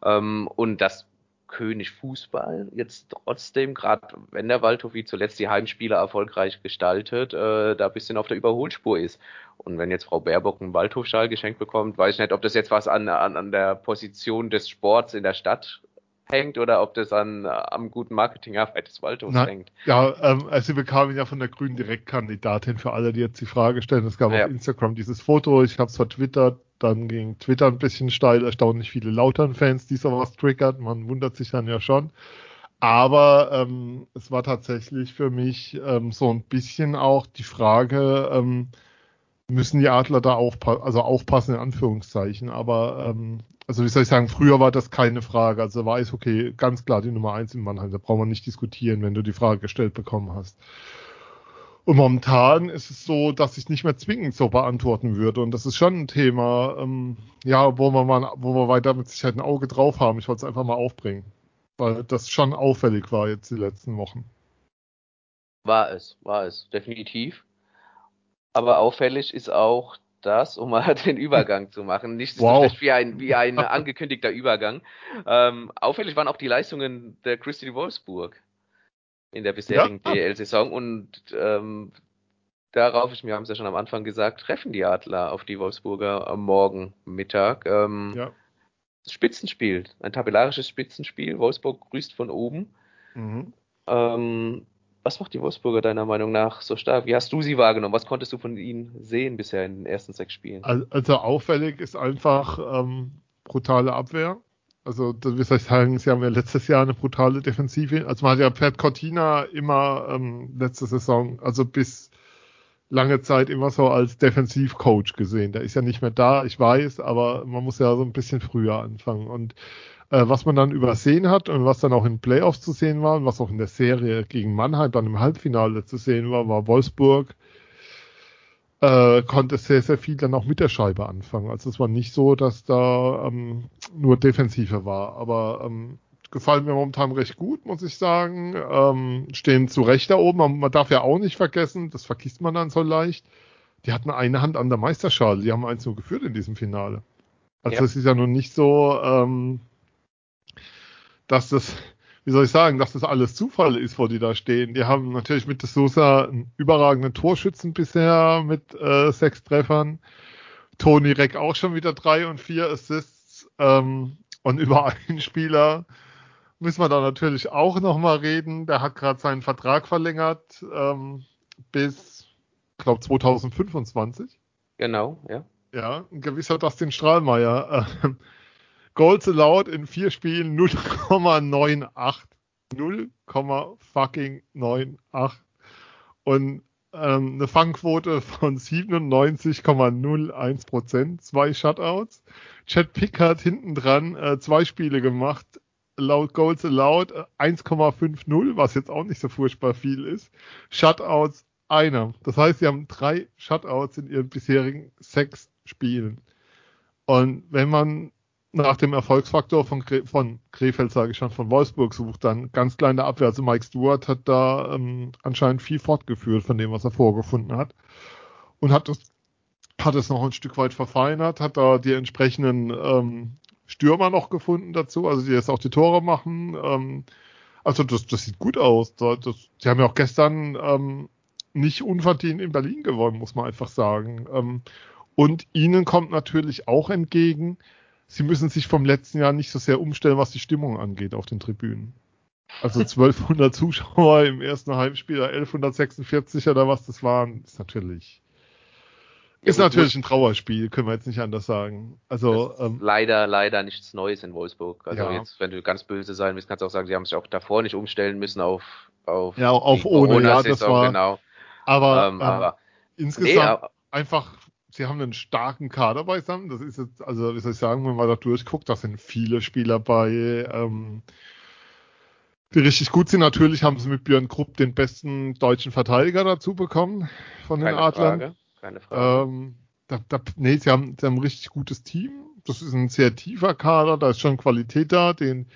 Ähm, und das König Fußball jetzt trotzdem, gerade wenn der Waldhof wie zuletzt die Heimspiele erfolgreich gestaltet, äh, da ein bisschen auf der Überholspur ist. Und wenn jetzt Frau Baerbock einen Waldhofschal geschenkt bekommt, weiß ich nicht, ob das jetzt was an, an, an der Position des Sports in der Stadt hängt oder ob das an am guten Marketingarbeit des Waldhofs Na, hängt. Ja, ähm, also sie bekamen ja von der grünen Direktkandidatin für alle, die jetzt die Frage stellen. Es gab ja. auf Instagram dieses Foto, ich habe es vertwittert, dann ging Twitter ein bisschen steil, erstaunlich viele Lautern-Fans, die sowas triggert. Man wundert sich dann ja schon. Aber ähm, es war tatsächlich für mich ähm, so ein bisschen auch die Frage, ähm, müssen die Adler da aufpassen, also aufpassen in Anführungszeichen. Aber ähm, also wie soll ich sagen, früher war das keine Frage. Also war es okay, ganz klar die Nummer eins in Mannheim. Da braucht man nicht diskutieren, wenn du die Frage gestellt bekommen hast. Und momentan ist es so, dass ich nicht mehr zwingend so beantworten würde. Und das ist schon ein Thema, ähm, ja, wo wir mal, wo wir weiter mit Sicherheit ein Auge drauf haben. Ich wollte es einfach mal aufbringen. Weil das schon auffällig war jetzt die letzten Wochen. War es, war es, definitiv. Aber auffällig ist auch das, um mal [laughs] den Übergang zu machen. Nicht wow. wie ein, wie ein [laughs] angekündigter Übergang. Ähm, auffällig waren auch die Leistungen der Christy Wolfsburg in der bisherigen ja. DL-Saison und ähm, darauf, ich, wir haben es ja schon am Anfang gesagt, treffen die Adler auf die Wolfsburger am Morgen Mittag. Ähm, ja. Spitzenspiel, ein tabellarisches Spitzenspiel. Wolfsburg grüßt von oben. Mhm. Ähm, was macht die Wolfsburger deiner Meinung nach so stark? Wie hast du sie wahrgenommen? Was konntest du von ihnen sehen bisher in den ersten sechs Spielen? Also auffällig ist einfach ähm, brutale Abwehr. Also, ich sagen, sie haben ja letztes Jahr eine brutale Defensive. Also man hat ja Pat Cortina immer ähm, letzte Saison, also bis lange Zeit immer so als Defensivcoach gesehen. Der ist ja nicht mehr da, ich weiß, aber man muss ja so ein bisschen früher anfangen. Und äh, was man dann übersehen hat und was dann auch in Playoffs zu sehen war und was auch in der Serie gegen Mannheim dann im Halbfinale zu sehen war, war Wolfsburg äh, konnte sehr, sehr viel dann auch mit der Scheibe anfangen. Also es war nicht so, dass da ähm, nur Defensive war, aber ähm, gefallen mir momentan recht gut, muss ich sagen. Ähm, stehen zu Recht da oben. Man, man darf ja auch nicht vergessen, das vergisst man dann so leicht. Die hatten eine Hand an der Meisterschale. Die haben eins nur geführt in diesem Finale. Also es ist ja nun nicht so, ähm, dass das wie soll ich sagen, dass das alles Zufall ist, wo die da stehen. Die haben natürlich mit de Sosa einen überragenden Torschützen bisher mit äh, sechs Treffern. Toni Reck auch schon wieder drei und vier Assists. Ähm, und über einen Spieler müssen wir da natürlich auch nochmal reden. Der hat gerade seinen Vertrag verlängert ähm, bis, ich glaube, 2025. Genau, ja. Ja, ein gewisser Dustin Strahlmeier. Äh, Goals allowed in vier Spielen 0,98. 0,98. Und ähm, eine Fangquote von 97,01 Prozent, zwei Shutouts. Chad Pickard hinten dran äh, zwei Spiele gemacht, laut Goals allowed 1,50, äh, was jetzt auch nicht so furchtbar viel ist. Shutouts einer. Das heißt, sie haben drei Shutouts in ihren bisherigen sechs Spielen. Und wenn man nach dem Erfolgsfaktor von, Gre von Krefeld, sage ich schon, von Wolfsburg sucht, dann ganz kleine Abwehr. Also Mike Stewart hat da ähm, anscheinend viel fortgeführt von dem, was er vorgefunden hat. Und hat es, hat es noch ein Stück weit verfeinert, hat da die entsprechenden ähm, Stürmer noch gefunden dazu, also die jetzt auch die Tore machen. Ähm, also das, das sieht gut aus. Das, sie haben ja auch gestern ähm, nicht unverdient in Berlin gewonnen, muss man einfach sagen. Ähm, und ihnen kommt natürlich auch entgegen, sie müssen sich vom letzten Jahr nicht so sehr umstellen, was die Stimmung angeht auf den Tribünen. Also [laughs] 1200 Zuschauer im ersten Heimspiel, 1146 oder was das waren, ist natürlich ist ja, natürlich ein Trauerspiel, können wir jetzt nicht anders sagen. Also ähm, leider, leider nichts Neues in Wolfsburg. Also ja. jetzt, wenn du ganz böse sein willst, kannst du auch sagen, sie haben sich auch davor nicht umstellen müssen auf auf, ja, auf ohne, ja, das war, genau. Aber, ähm, aber insgesamt nee, einfach, sie haben einen starken Kader beisammen. Das ist jetzt, also wie soll ich sagen, wenn man da durchguckt, da sind viele Spieler bei, ähm, die richtig gut sind. Natürlich haben sie mit Björn Krupp den besten deutschen Verteidiger dazu bekommen von den keine Adlern. Frage, keine Frage. Ähm, da, da, nee, sie haben, sie haben ein richtig gutes Team. Das ist ein sehr tiefer Kader, da ist schon Qualität da. Den,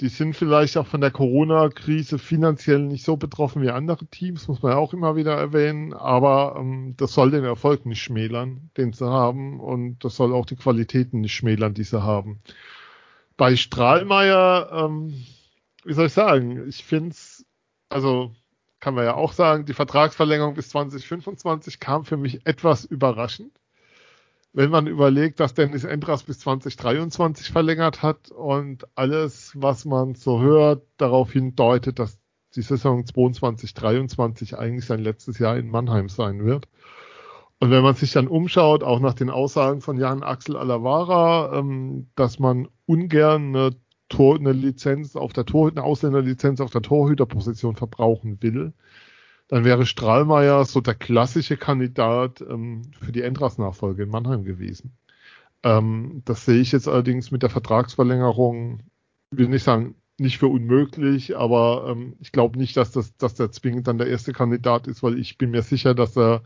die sind vielleicht auch von der Corona-Krise finanziell nicht so betroffen wie andere Teams, muss man ja auch immer wieder erwähnen. Aber ähm, das soll den Erfolg nicht schmälern, den sie haben. Und das soll auch die Qualitäten nicht schmälern, die sie haben. Bei Strahlmeier, ähm, wie soll ich sagen, ich finde es, also kann man ja auch sagen, die Vertragsverlängerung bis 2025 kam für mich etwas überraschend. Wenn man überlegt, dass Dennis Endras bis 2023 verlängert hat und alles, was man so hört, darauf hindeutet, dass die Saison 22, 23 eigentlich sein letztes Jahr in Mannheim sein wird. Und wenn man sich dann umschaut, auch nach den Aussagen von Jan Axel Alavara, ähm, dass man ungern eine Tor, eine Lizenz auf der Tor, eine Ausländerlizenz auf der Torhüterposition verbrauchen will, dann wäre Strahlmeier so der klassische Kandidat ähm, für die Endras-Nachfolge in Mannheim gewesen. Ähm, das sehe ich jetzt allerdings mit der Vertragsverlängerung, will nicht sagen, nicht für unmöglich, aber ähm, ich glaube nicht, dass das, dass der zwingend dann der erste Kandidat ist, weil ich bin mir sicher, dass er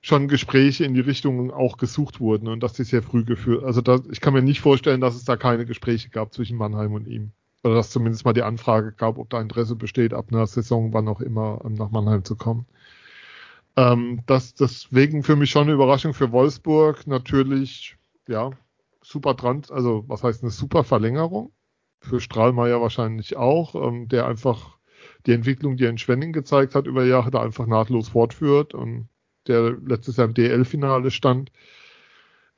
schon Gespräche in die Richtung auch gesucht wurden und dass die sehr früh geführt. Also da, ich kann mir nicht vorstellen, dass es da keine Gespräche gab zwischen Mannheim und ihm. Oder dass zumindest mal die Anfrage gab, ob da Interesse besteht, ab einer Saison, wann auch immer, ähm, nach Mannheim zu kommen. Ähm, das deswegen für mich schon eine Überraschung für Wolfsburg. Natürlich, ja, super dran, also was heißt eine super Verlängerung? Für Strahlmeier wahrscheinlich auch, ähm, der einfach die Entwicklung, die er in Schwenning gezeigt hat über Jahre, da einfach nahtlos fortführt und der letztes Jahr im DL-Finale stand.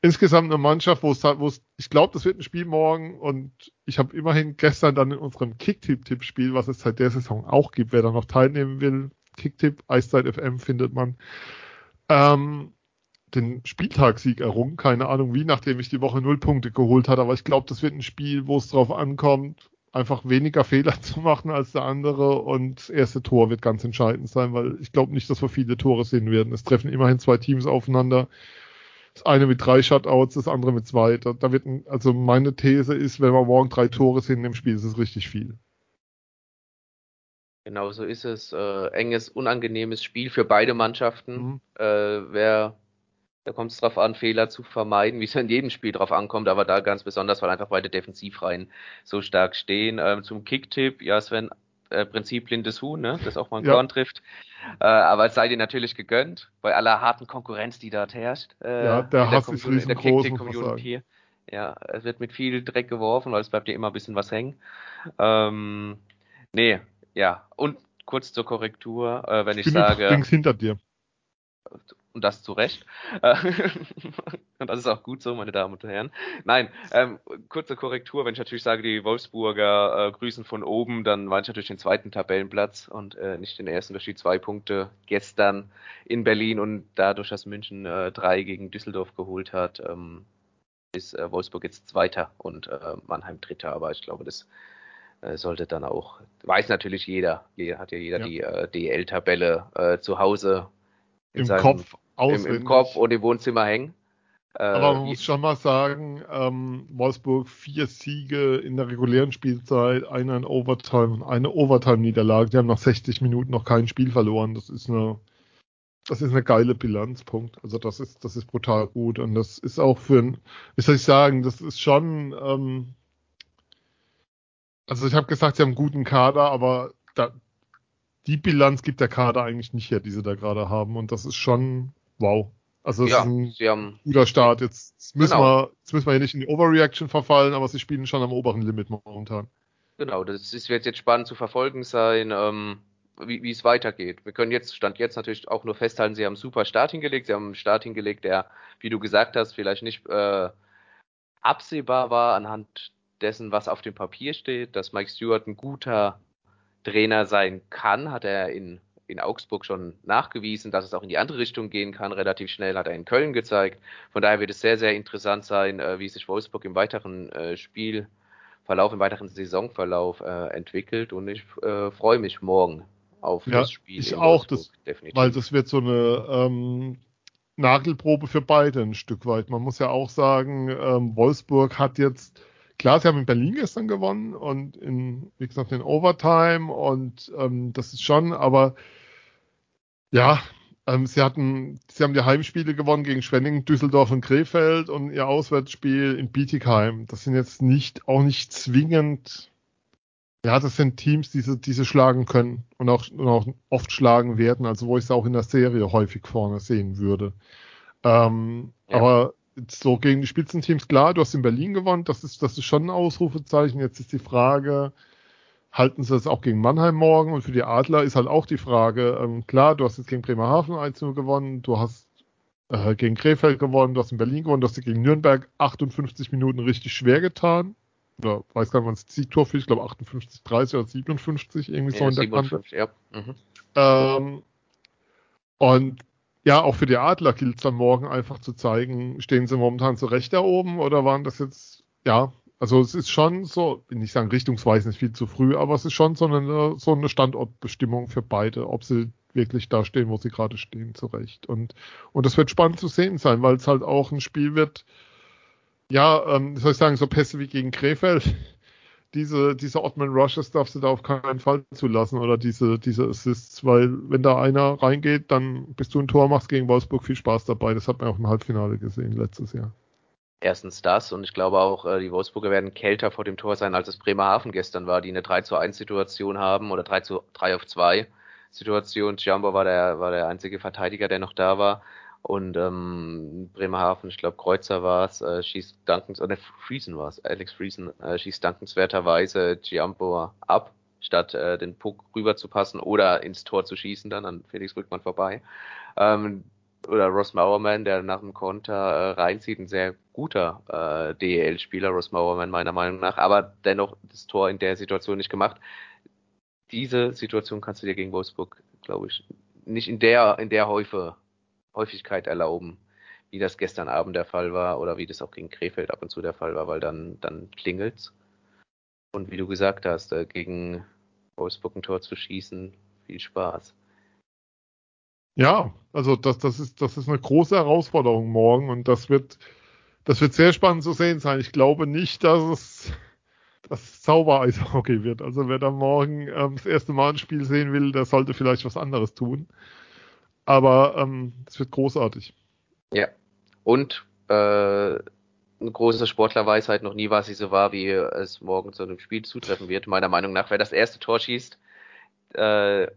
Insgesamt eine Mannschaft, wo es, wo es ich glaube, das wird ein Spiel morgen und ich habe immerhin gestern dann in unserem Kicktipp-Tippspiel, was es seit der Saison auch gibt, wer da noch teilnehmen will, Kicktipp, Eiszeit FM findet man, ähm, den Spieltagssieg errungen, keine Ahnung wie, nachdem ich die Woche null Punkte geholt hatte, aber ich glaube, das wird ein Spiel, wo es drauf ankommt, einfach weniger [laughs] Fehler zu machen als der andere und das erste Tor wird ganz entscheidend sein, weil ich glaube nicht, dass wir viele Tore sehen werden. Es treffen immerhin zwei Teams aufeinander. Das eine mit drei Shutouts, das andere mit zwei. Da, da wird ein, also meine These ist, wenn wir morgen drei Tore sehen im Spiel, ist es richtig viel. Genau so ist es. Äh, enges, unangenehmes Spiel für beide Mannschaften. Mhm. Äh, wer da kommt es darauf an, Fehler zu vermeiden, [laughs] wie es in jedem Spiel drauf ankommt, aber da ganz besonders, weil einfach beide Defensivreihen so stark stehen. Ähm, zum Kicktipp, ja, Sven, äh, Prinzip blindes Huhn, ne? das auch mal ein ja. Korn trifft. Äh, aber es sei dir natürlich gegönnt, bei aller harten Konkurrenz, die dort herrscht. Äh, ja, der Hass der ist riesengroß, der Community. Ja, es wird mit viel Dreck geworfen, weil es bleibt ja immer ein bisschen was hängen. Ähm, nee, ja. Und kurz zur Korrektur, äh, wenn ich, ich sage. Links hinter dir. Und das zu Recht. Äh, [laughs] und das ist auch gut so, meine Damen und Herren. Nein, ähm, kurze Korrektur, wenn ich natürlich sage, die Wolfsburger äh, grüßen von oben, dann meine ich natürlich den zweiten Tabellenplatz und äh, nicht den ersten durch die zwei Punkte gestern in Berlin und dadurch, dass München äh, drei gegen Düsseldorf geholt hat, ähm, ist äh, Wolfsburg jetzt Zweiter und äh, Mannheim Dritter, aber ich glaube, das sollte dann auch, weiß natürlich jeder, jeder hat ja jeder ja. die äh, DL-Tabelle äh, zu Hause im seinem, Kopf im, im, Kopf und im Wohnzimmer hängen. Äh, Aber man muss schon mal sagen, ähm, Wolfsburg vier Siege in der regulären Spielzeit, einer in Overtime und eine Overtime-Niederlage. Die haben nach 60 Minuten noch kein Spiel verloren. Das ist eine, das ist eine geile Bilanzpunkt. Also das ist, das ist brutal gut. Und das ist auch für ein, wie soll ich sagen, das ist schon, ähm, also ich habe gesagt, sie haben einen guten Kader, aber da, die Bilanz gibt der Kader eigentlich nicht her, die sie da gerade haben. Und das ist schon wow. Also es ja, ist ein sie haben, guter Start. Jetzt müssen, genau. wir, jetzt müssen wir hier nicht in die Overreaction verfallen, aber sie spielen schon am oberen Limit momentan. Genau, das ist, wird jetzt spannend zu verfolgen sein, ähm, wie, wie es weitergeht. Wir können jetzt, Stand jetzt natürlich auch nur festhalten, sie haben einen super Start hingelegt. Sie haben einen Start hingelegt, der, wie du gesagt hast, vielleicht nicht äh, absehbar war anhand dessen, was auf dem Papier steht, dass Mike Stewart ein guter Trainer sein kann, hat er in, in Augsburg schon nachgewiesen, dass es auch in die andere Richtung gehen kann. Relativ schnell hat er in Köln gezeigt. Von daher wird es sehr, sehr interessant sein, äh, wie sich Wolfsburg im weiteren äh, Spiel Verlauf, im weiteren Saisonverlauf äh, entwickelt und ich freue mich morgen auf ja, das Spiel. Ich auch, das, weil das wird so eine ähm, Nagelprobe für beide ein Stück weit. Man muss ja auch sagen, ähm, Wolfsburg hat jetzt, klar, sie haben in Berlin gestern gewonnen und in, wie gesagt, in Overtime und ähm, das ist schon, aber ja, ähm, sie hatten, sie haben die Heimspiele gewonnen gegen Schwenningen, Düsseldorf und Krefeld und ihr Auswärtsspiel in Bietigheim. Das sind jetzt nicht, auch nicht zwingend, ja, das sind Teams, die sie, die sie schlagen können und auch, und auch oft schlagen werden, also wo ich sie auch in der Serie häufig vorne sehen würde. Ähm, ja. Aber so gegen die Spitzenteams, klar, du hast in Berlin gewonnen, das ist, das ist schon ein Ausrufezeichen. Jetzt ist die Frage, halten sie das auch gegen Mannheim morgen? Und für die Adler ist halt auch die Frage, ähm, klar, du hast jetzt gegen Bremerhaven 1-0 gewonnen, du hast äh, gegen Krefeld gewonnen, du hast in Berlin gewonnen, du hast dir gegen Nürnberg 58 Minuten richtig schwer getan. Oder weiß gar nicht, wann es Siegtor für, ich glaube 58, 30 oder 57, irgendwie ja, so in der 57, Kante. Ja. Mhm. Ähm, und ja, auch für die Adler gilt es dann morgen einfach zu zeigen, stehen sie momentan so recht da oben oder waren das jetzt, ja, also es ist schon so, will nicht sagen richtungsweisend ist viel zu früh, aber es ist schon so eine, so eine Standortbestimmung für beide, ob sie wirklich da stehen, wo sie gerade stehen, zurecht. Und, und das wird spannend zu sehen sein, weil es halt auch ein Spiel wird, ja, ähm, soll ich sagen, so Pässe wie gegen Krefeld. Diese, diese Ottman Rushes darfst du da auf keinen Fall zulassen oder diese, diese Assists, weil wenn da einer reingeht, dann bist du ein Tor, machst gegen Wolfsburg viel Spaß dabei. Das hat man auch im Halbfinale gesehen letztes Jahr. Erstens das und ich glaube auch, äh, die Wolfsburger werden kälter vor dem Tor sein, als es Bremerhaven gestern war, die eine 3 zu 1 Situation haben oder 3 zu 3 auf 2 Situation. Giambo war der, war der einzige Verteidiger, der noch da war. Und ähm, Bremerhaven, ich glaube Kreuzer war es, äh, schießt dankens, oder Friesen war es, Alex Friesen äh, schießt dankenswerterweise Giambo ab, statt äh, den Puck rüber zu passen oder ins Tor zu schießen, dann an Felix Rückmann vorbei. Ähm, oder Ross Mauerman, der nach dem Konter äh, reinzieht, ein sehr guter äh, DEL-Spieler, Ross Mauerman meiner Meinung nach, aber dennoch das Tor in der Situation nicht gemacht. Diese Situation kannst du dir gegen Wolfsburg, glaube ich, nicht in der in der Häufe, Häufigkeit erlauben, wie das gestern Abend der Fall war oder wie das auch gegen Krefeld ab und zu der Fall war, weil dann dann klingelt's. Und wie du gesagt hast, äh, gegen Wolfsburg ein Tor zu schießen, viel Spaß. Ja, also das, das, ist, das ist eine große Herausforderung morgen und das wird, das wird sehr spannend zu sehen sein. Ich glaube nicht, dass es das Zauber-Eishockey [laughs] wird. Also wer da morgen ähm, das erste Mal ein Spiel sehen will, der sollte vielleicht was anderes tun. Aber ähm, es ähm, wird großartig. Ja. Und äh, eine große Sportlerweisheit, noch nie war sie so wahr, wie es morgen zu einem Spiel zutreffen wird. Meiner Meinung nach, wer das erste Tor schießt, äh, ja.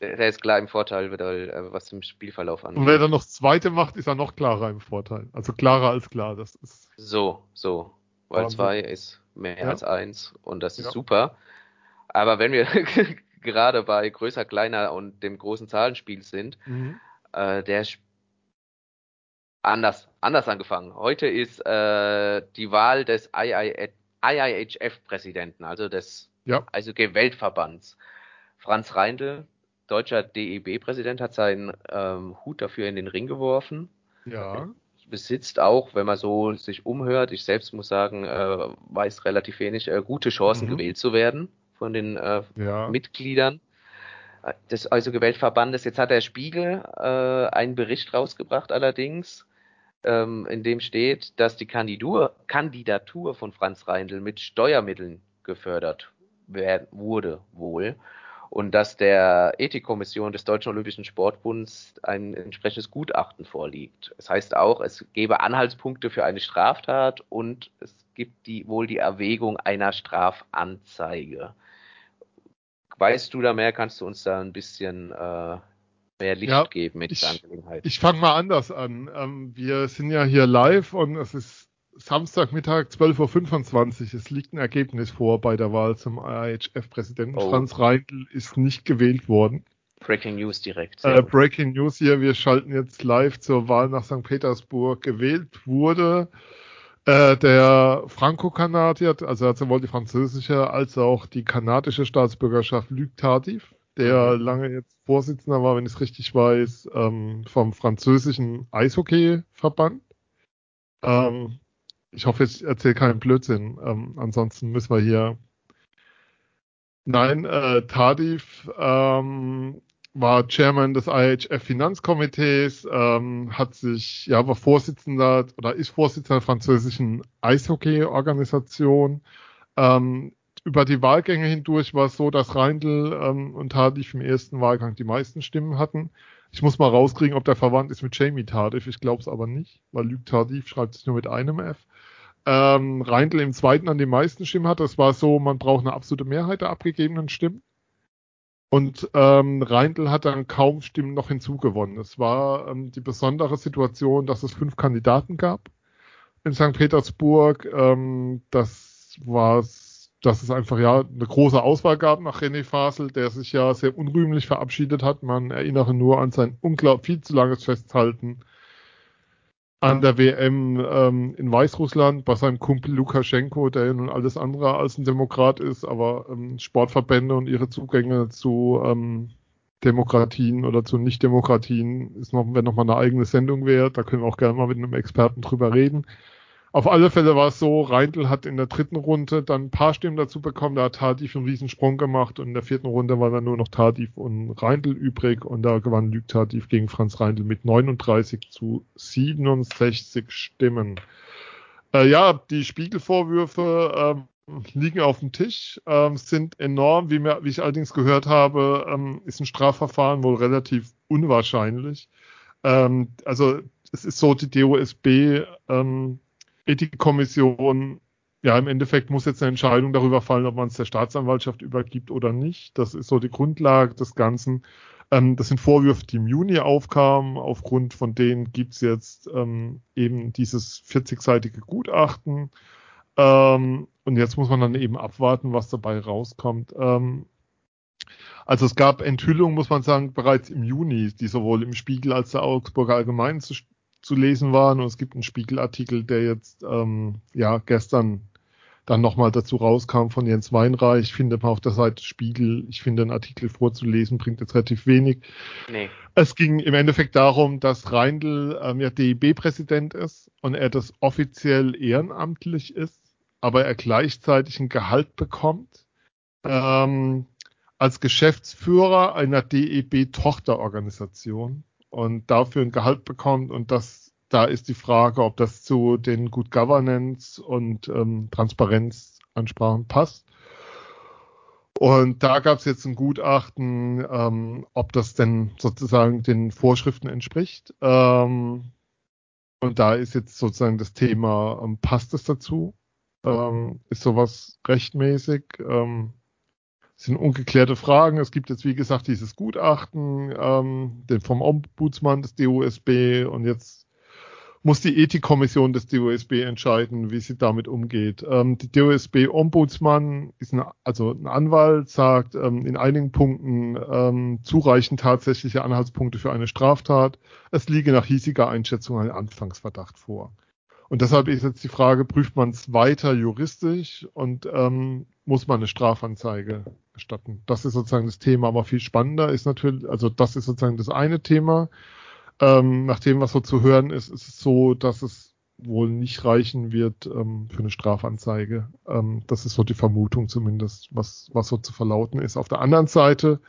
der ist klar im Vorteil, äh, was im Spielverlauf angeht. Und wer dann noch das zweite macht, ist er noch klarer im Vorteil. Also klarer als klar. Das ist so, so. Weil Wahnsinn. zwei ist mehr ja. als eins und das ist ja. super. Aber wenn wir [laughs] gerade bei größer, kleiner und dem großen Zahlenspiel sind, mhm. äh, der anders, anders angefangen. Heute ist äh, die Wahl des IIHF-Präsidenten, also des ja. also Weltverbands. Franz Reindl, deutscher DEB-Präsident, hat seinen ähm, Hut dafür in den Ring geworfen. Ja. Besitzt auch, wenn man so sich umhört, ich selbst muss sagen, äh, weiß relativ wenig, äh, gute Chancen mhm. gewählt zu werden von den äh, ja. Mitgliedern des Eishockey-Weltverbandes. Jetzt hat der Spiegel äh, einen Bericht rausgebracht allerdings, ähm, in dem steht, dass die Kandidur, Kandidatur von Franz Reindl mit Steuermitteln gefördert werden, wurde wohl und dass der Ethikkommission des Deutschen Olympischen Sportbunds ein entsprechendes Gutachten vorliegt. Das heißt auch, es gäbe Anhaltspunkte für eine Straftat und es gibt die, wohl die Erwägung einer Strafanzeige. Weißt du da mehr? Kannst du uns da ein bisschen äh, mehr Licht ja, geben mit dieser Angelegenheit? Ich fange mal anders an. Ähm, wir sind ja hier live und es ist Samstagmittag 12.25 Uhr. Es liegt ein Ergebnis vor bei der Wahl zum IHF-Präsidenten. Oh. Franz Reindl ist nicht gewählt worden. Breaking News direkt. Äh, Breaking News hier. Wir schalten jetzt live zur Wahl nach St. Petersburg. Gewählt wurde äh, der Franco-Kanadier, also er hat sowohl die französische als auch die kanadische Staatsbürgerschaft Luc Tardif, der mhm. lange jetzt Vorsitzender war, wenn ich es richtig weiß, ähm, vom französischen Eishockeyverband. Ähm, ich hoffe, ich erzähle keinen Blödsinn. Ähm, ansonsten müssen wir hier. Nein, äh, Tadif ähm, war Chairman des IHF Finanzkomitees, ähm, hat sich, ja, war Vorsitzender oder ist Vorsitzender der französischen Eishockey-Organisation. Ähm, über die Wahlgänge hindurch war es so, dass Reindl ähm, und Tadif im ersten Wahlgang die meisten Stimmen hatten. Ich muss mal rauskriegen, ob der verwandt ist mit Jamie Tardif. Ich glaube es aber nicht, weil Luc Tardif schreibt sich nur mit einem F. Ähm, Reindl im zweiten an die meisten Stimmen hat. Das war so, man braucht eine absolute Mehrheit der abgegebenen Stimmen. Und ähm, Reindl hat dann kaum Stimmen noch hinzugewonnen. Es war ähm, die besondere Situation, dass es fünf Kandidaten gab in St. Petersburg. Ähm, das war dass es einfach ja eine große Auswahl gab nach René Fasel, der sich ja sehr unrühmlich verabschiedet hat. Man erinnere nur an sein unglaublich viel zu langes Festhalten an der WM ähm, in Weißrussland bei seinem Kumpel Lukaschenko, der ja nun alles andere als ein Demokrat ist, aber ähm, Sportverbände und ihre Zugänge zu ähm, Demokratien oder zu Nicht-Demokratien ist noch, wenn noch mal eine eigene Sendung wert. Da können wir auch gerne mal mit einem Experten drüber reden. Auf alle Fälle war es so, Reindl hat in der dritten Runde dann ein paar Stimmen dazu bekommen, da hat Tardif einen Riesensprung gemacht und in der vierten Runde war dann nur noch Tardif und Reindl übrig und da gewann Luc Tardif gegen Franz Reindl mit 39 zu 67 Stimmen. Äh, ja, die Spiegelvorwürfe ähm, liegen auf dem Tisch, ähm, sind enorm, wie, mir, wie ich allerdings gehört habe, ähm, ist ein Strafverfahren wohl relativ unwahrscheinlich. Ähm, also es ist so, die DOSB ähm, Ethikkommission, ja, im Endeffekt muss jetzt eine Entscheidung darüber fallen, ob man es der Staatsanwaltschaft übergibt oder nicht. Das ist so die Grundlage des Ganzen. Ähm, das sind Vorwürfe, die im Juni aufkamen. Aufgrund von denen gibt's jetzt ähm, eben dieses 40-seitige Gutachten. Ähm, und jetzt muss man dann eben abwarten, was dabei rauskommt. Ähm, also es gab Enthüllungen, muss man sagen, bereits im Juni, die sowohl im Spiegel als der Augsburger Allgemeinen zu, zu lesen waren. Und es gibt einen Spiegelartikel, der jetzt ähm, ja gestern dann nochmal dazu rauskam von Jens Weinreich. Finde mal auf der Seite Spiegel, ich finde, einen Artikel vorzulesen, bringt jetzt relativ wenig. Nee. Es ging im Endeffekt darum, dass Reindl ähm, ja DEB-Präsident ist und er das offiziell ehrenamtlich ist, aber er gleichzeitig ein Gehalt bekommt ähm, als Geschäftsführer einer DEB-Tochterorganisation und dafür ein Gehalt bekommt und das da ist die Frage, ob das zu den Good Governance und ähm, Transparenzansprachen passt. Und da gab es jetzt ein Gutachten, ähm, ob das denn sozusagen den Vorschriften entspricht. Ähm, und da ist jetzt sozusagen das Thema, ähm, passt es dazu? Ähm, ist sowas rechtmäßig? Sind ungeklärte Fragen. Es gibt jetzt, wie gesagt, dieses Gutachten ähm, vom Ombudsmann des DOSB und jetzt muss die Ethikkommission des DOSB entscheiden, wie sie damit umgeht. Ähm, die DOSB-Ombudsmann ist ein, also ein Anwalt, sagt ähm, in einigen Punkten ähm, zureichend tatsächliche Anhaltspunkte für eine Straftat. Es liege nach hiesiger Einschätzung ein Anfangsverdacht vor. Und deshalb ist jetzt die Frage, prüft man es weiter juristisch und ähm, muss man eine Strafanzeige erstatten? Das ist sozusagen das Thema, aber viel spannender ist natürlich, also das ist sozusagen das eine Thema. Ähm, nach dem, was so zu hören ist, ist es so, dass es wohl nicht reichen wird ähm, für eine Strafanzeige. Ähm, das ist so die Vermutung zumindest, was, was so zu verlauten ist. Auf der anderen Seite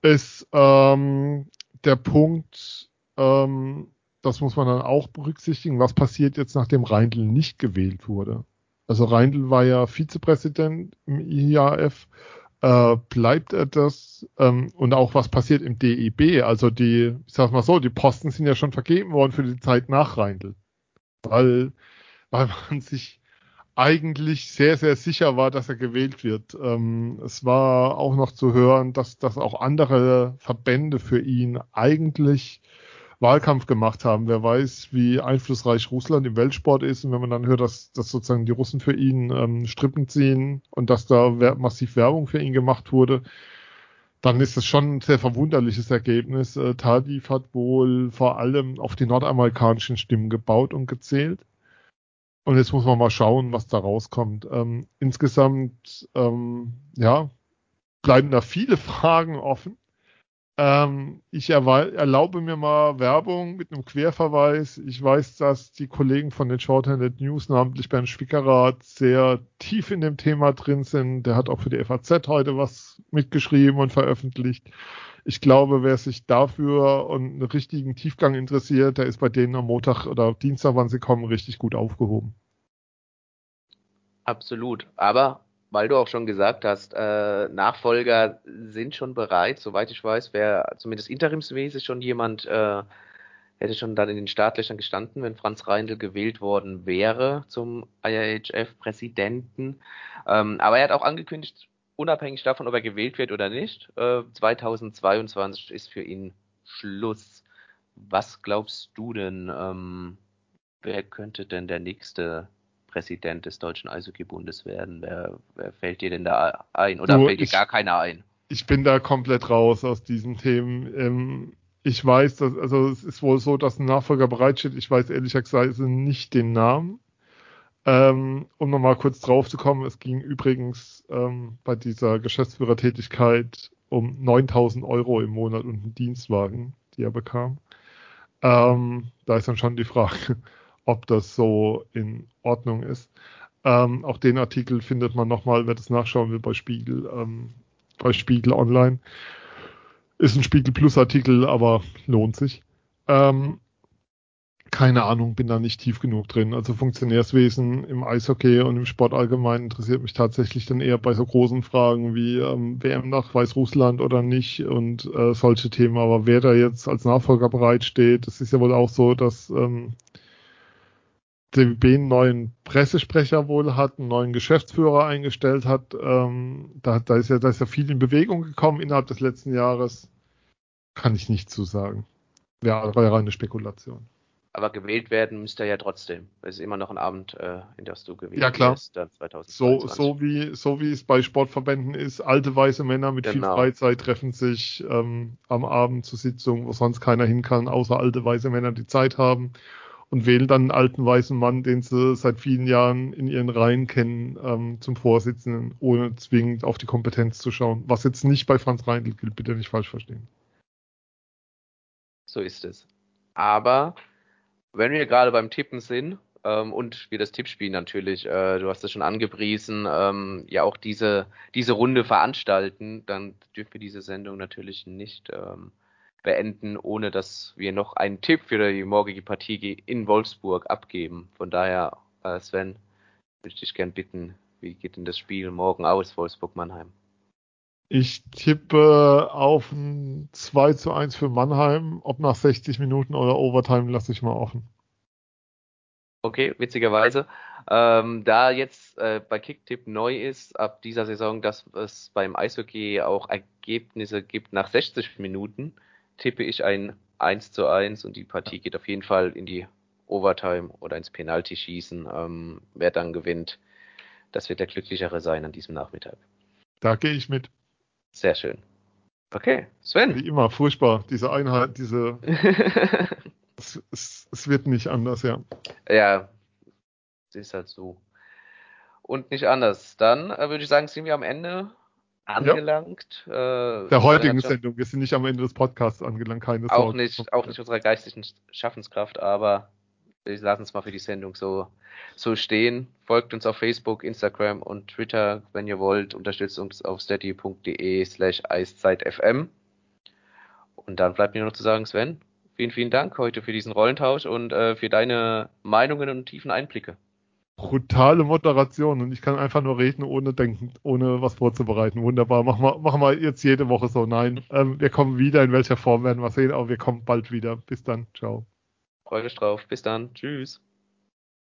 ist ähm, der Punkt, ähm, das muss man dann auch berücksichtigen, was passiert jetzt, nachdem Reindl nicht gewählt wurde. Also Reindl war ja Vizepräsident im IAF. Äh, bleibt er das? Ähm, und auch was passiert im DEB? Also die, ich sag mal so, die Posten sind ja schon vergeben worden für die Zeit nach Reindl. Weil, weil man sich eigentlich sehr, sehr sicher war, dass er gewählt wird. Ähm, es war auch noch zu hören, dass, dass auch andere Verbände für ihn eigentlich Wahlkampf gemacht haben. Wer weiß, wie einflussreich Russland im Weltsport ist. Und wenn man dann hört, dass, dass sozusagen die Russen für ihn ähm, Strippen ziehen und dass da massiv Werbung für ihn gemacht wurde, dann ist das schon ein sehr verwunderliches Ergebnis. Äh, Tadif hat wohl vor allem auf die nordamerikanischen Stimmen gebaut und gezählt. Und jetzt muss man mal schauen, was da rauskommt. Ähm, insgesamt, ähm, ja, bleiben da viele [laughs] Fragen offen. Ähm, ich erlaube mir mal Werbung mit einem Querverweis. Ich weiß, dass die Kollegen von den Shorthanded News, namentlich Bernd Schwickerath, sehr tief in dem Thema drin sind. Der hat auch für die FAZ heute was mitgeschrieben und veröffentlicht. Ich glaube, wer sich dafür und einen richtigen Tiefgang interessiert, der ist bei denen am Montag oder Dienstag, wann sie kommen, richtig gut aufgehoben. Absolut. Aber weil du auch schon gesagt hast, äh, Nachfolger sind schon bereit, soweit ich weiß, wäre zumindest interimsmäßig schon jemand, äh, hätte schon dann in den Startlöchern gestanden, wenn Franz Reindl gewählt worden wäre zum IIHF-Präsidenten. Ähm, aber er hat auch angekündigt, unabhängig davon, ob er gewählt wird oder nicht, äh, 2022 ist für ihn Schluss. Was glaubst du denn, ähm, wer könnte denn der nächste Präsident des Deutschen Eishockeybundes werden? Wer, wer fällt dir denn da ein? Oder Nur fällt dir ich, gar keiner ein? Ich bin da komplett raus aus diesen Themen. Ähm, ich weiß, dass, also es ist wohl so, dass ein Nachfolger bereitsteht. Ich weiß ehrlich gesagt nicht den Namen. Ähm, um nochmal kurz drauf zu kommen, es ging übrigens ähm, bei dieser Geschäftsführertätigkeit um 9000 Euro im Monat und einen Dienstwagen, die er bekam. Ähm, da ist dann schon die Frage, ob das so in Ordnung ist. Ähm, auch den Artikel findet man nochmal, wer das nachschauen will, bei Spiegel, ähm, bei Spiegel Online. Ist ein Spiegel Plus Artikel, aber lohnt sich. Ähm, keine Ahnung, bin da nicht tief genug drin. Also Funktionärswesen im Eishockey und im Sport allgemein interessiert mich tatsächlich dann eher bei so großen Fragen wie ähm, WM nach Weißrussland oder nicht und äh, solche Themen. Aber wer da jetzt als Nachfolger bereitsteht, das ist ja wohl auch so, dass ähm, DB einen neuen Pressesprecher wohl hat, einen neuen Geschäftsführer eingestellt hat. Ähm, da, da, ist ja, da ist ja viel in Bewegung gekommen innerhalb des letzten Jahres. Kann ich nicht zu sagen. Wäre ja, reine Spekulation. Aber gewählt werden müsste er ja trotzdem. Es ist immer noch ein Abend, äh, in das du gewählt ja, klar. wirst, dann 2022. So, so, wie, so wie es bei Sportverbänden ist, alte weiße Männer mit genau. viel Freizeit treffen sich ähm, am Abend zur Sitzung, wo sonst keiner hin kann, außer alte weiße Männer, die Zeit haben und wählen dann einen alten weißen Mann, den sie seit vielen Jahren in ihren Reihen kennen, ähm, zum Vorsitzenden, ohne zwingend auf die Kompetenz zu schauen. Was jetzt nicht bei Franz Reindl gilt, bitte nicht falsch verstehen. So ist es. Aber wenn wir gerade beim Tippen sind, ähm, und wir das Tippspiel natürlich, äh, du hast es schon angepriesen, ähm, ja auch diese, diese Runde veranstalten, dann dürfen wir diese Sendung natürlich nicht ähm, beenden, ohne dass wir noch einen Tipp für die morgige Partie in Wolfsburg abgeben. Von daher, äh, Sven, würde ich dich gern bitten, wie geht denn das Spiel morgen aus, Wolfsburg-Mannheim? Ich tippe auf ein 2 zu 1 für Mannheim. Ob nach 60 Minuten oder Overtime lasse ich mal offen. Okay, witzigerweise. Ähm, da jetzt äh, bei Kicktipp neu ist, ab dieser Saison, dass es beim Eishockey auch Ergebnisse gibt nach 60 Minuten, tippe ich ein 1 zu 1 und die Partie geht auf jeden Fall in die Overtime oder ins Penalty-Schießen. Ähm, wer dann gewinnt, das wird der Glücklichere sein an diesem Nachmittag. Da gehe ich mit. Sehr schön. Okay, Sven. Wie immer, furchtbar. Diese Einheit, diese. [laughs] es, es, es, wird nicht anders, ja. Ja, es ist halt so. Und nicht anders. Dann äh, würde ich sagen, sind wir am Ende angelangt. Ja. Äh, Der heutigen Sendung. Wir sind nicht am Ende des Podcasts angelangt, keine Sorge. Auch nicht, auch nicht unserer geistigen Schaffenskraft, aber wir lassen es mal für die Sendung so, so stehen. Folgt uns auf Facebook, Instagram und Twitter, wenn ihr wollt. Unterstützt uns auf steady.de slash eiszeitfm. Und dann bleibt mir noch zu sagen, Sven, vielen, vielen Dank heute für diesen Rollentausch und äh, für deine Meinungen und tiefen Einblicke brutale Moderation und ich kann einfach nur reden, ohne denken, ohne was vorzubereiten. Wunderbar. Machen wir, machen wir jetzt jede Woche so. Nein, ähm, wir kommen wieder. In welcher Form werden wir sehen, aber wir kommen bald wieder. Bis dann. Ciao. Freue mich drauf. Bis dann. Tschüss.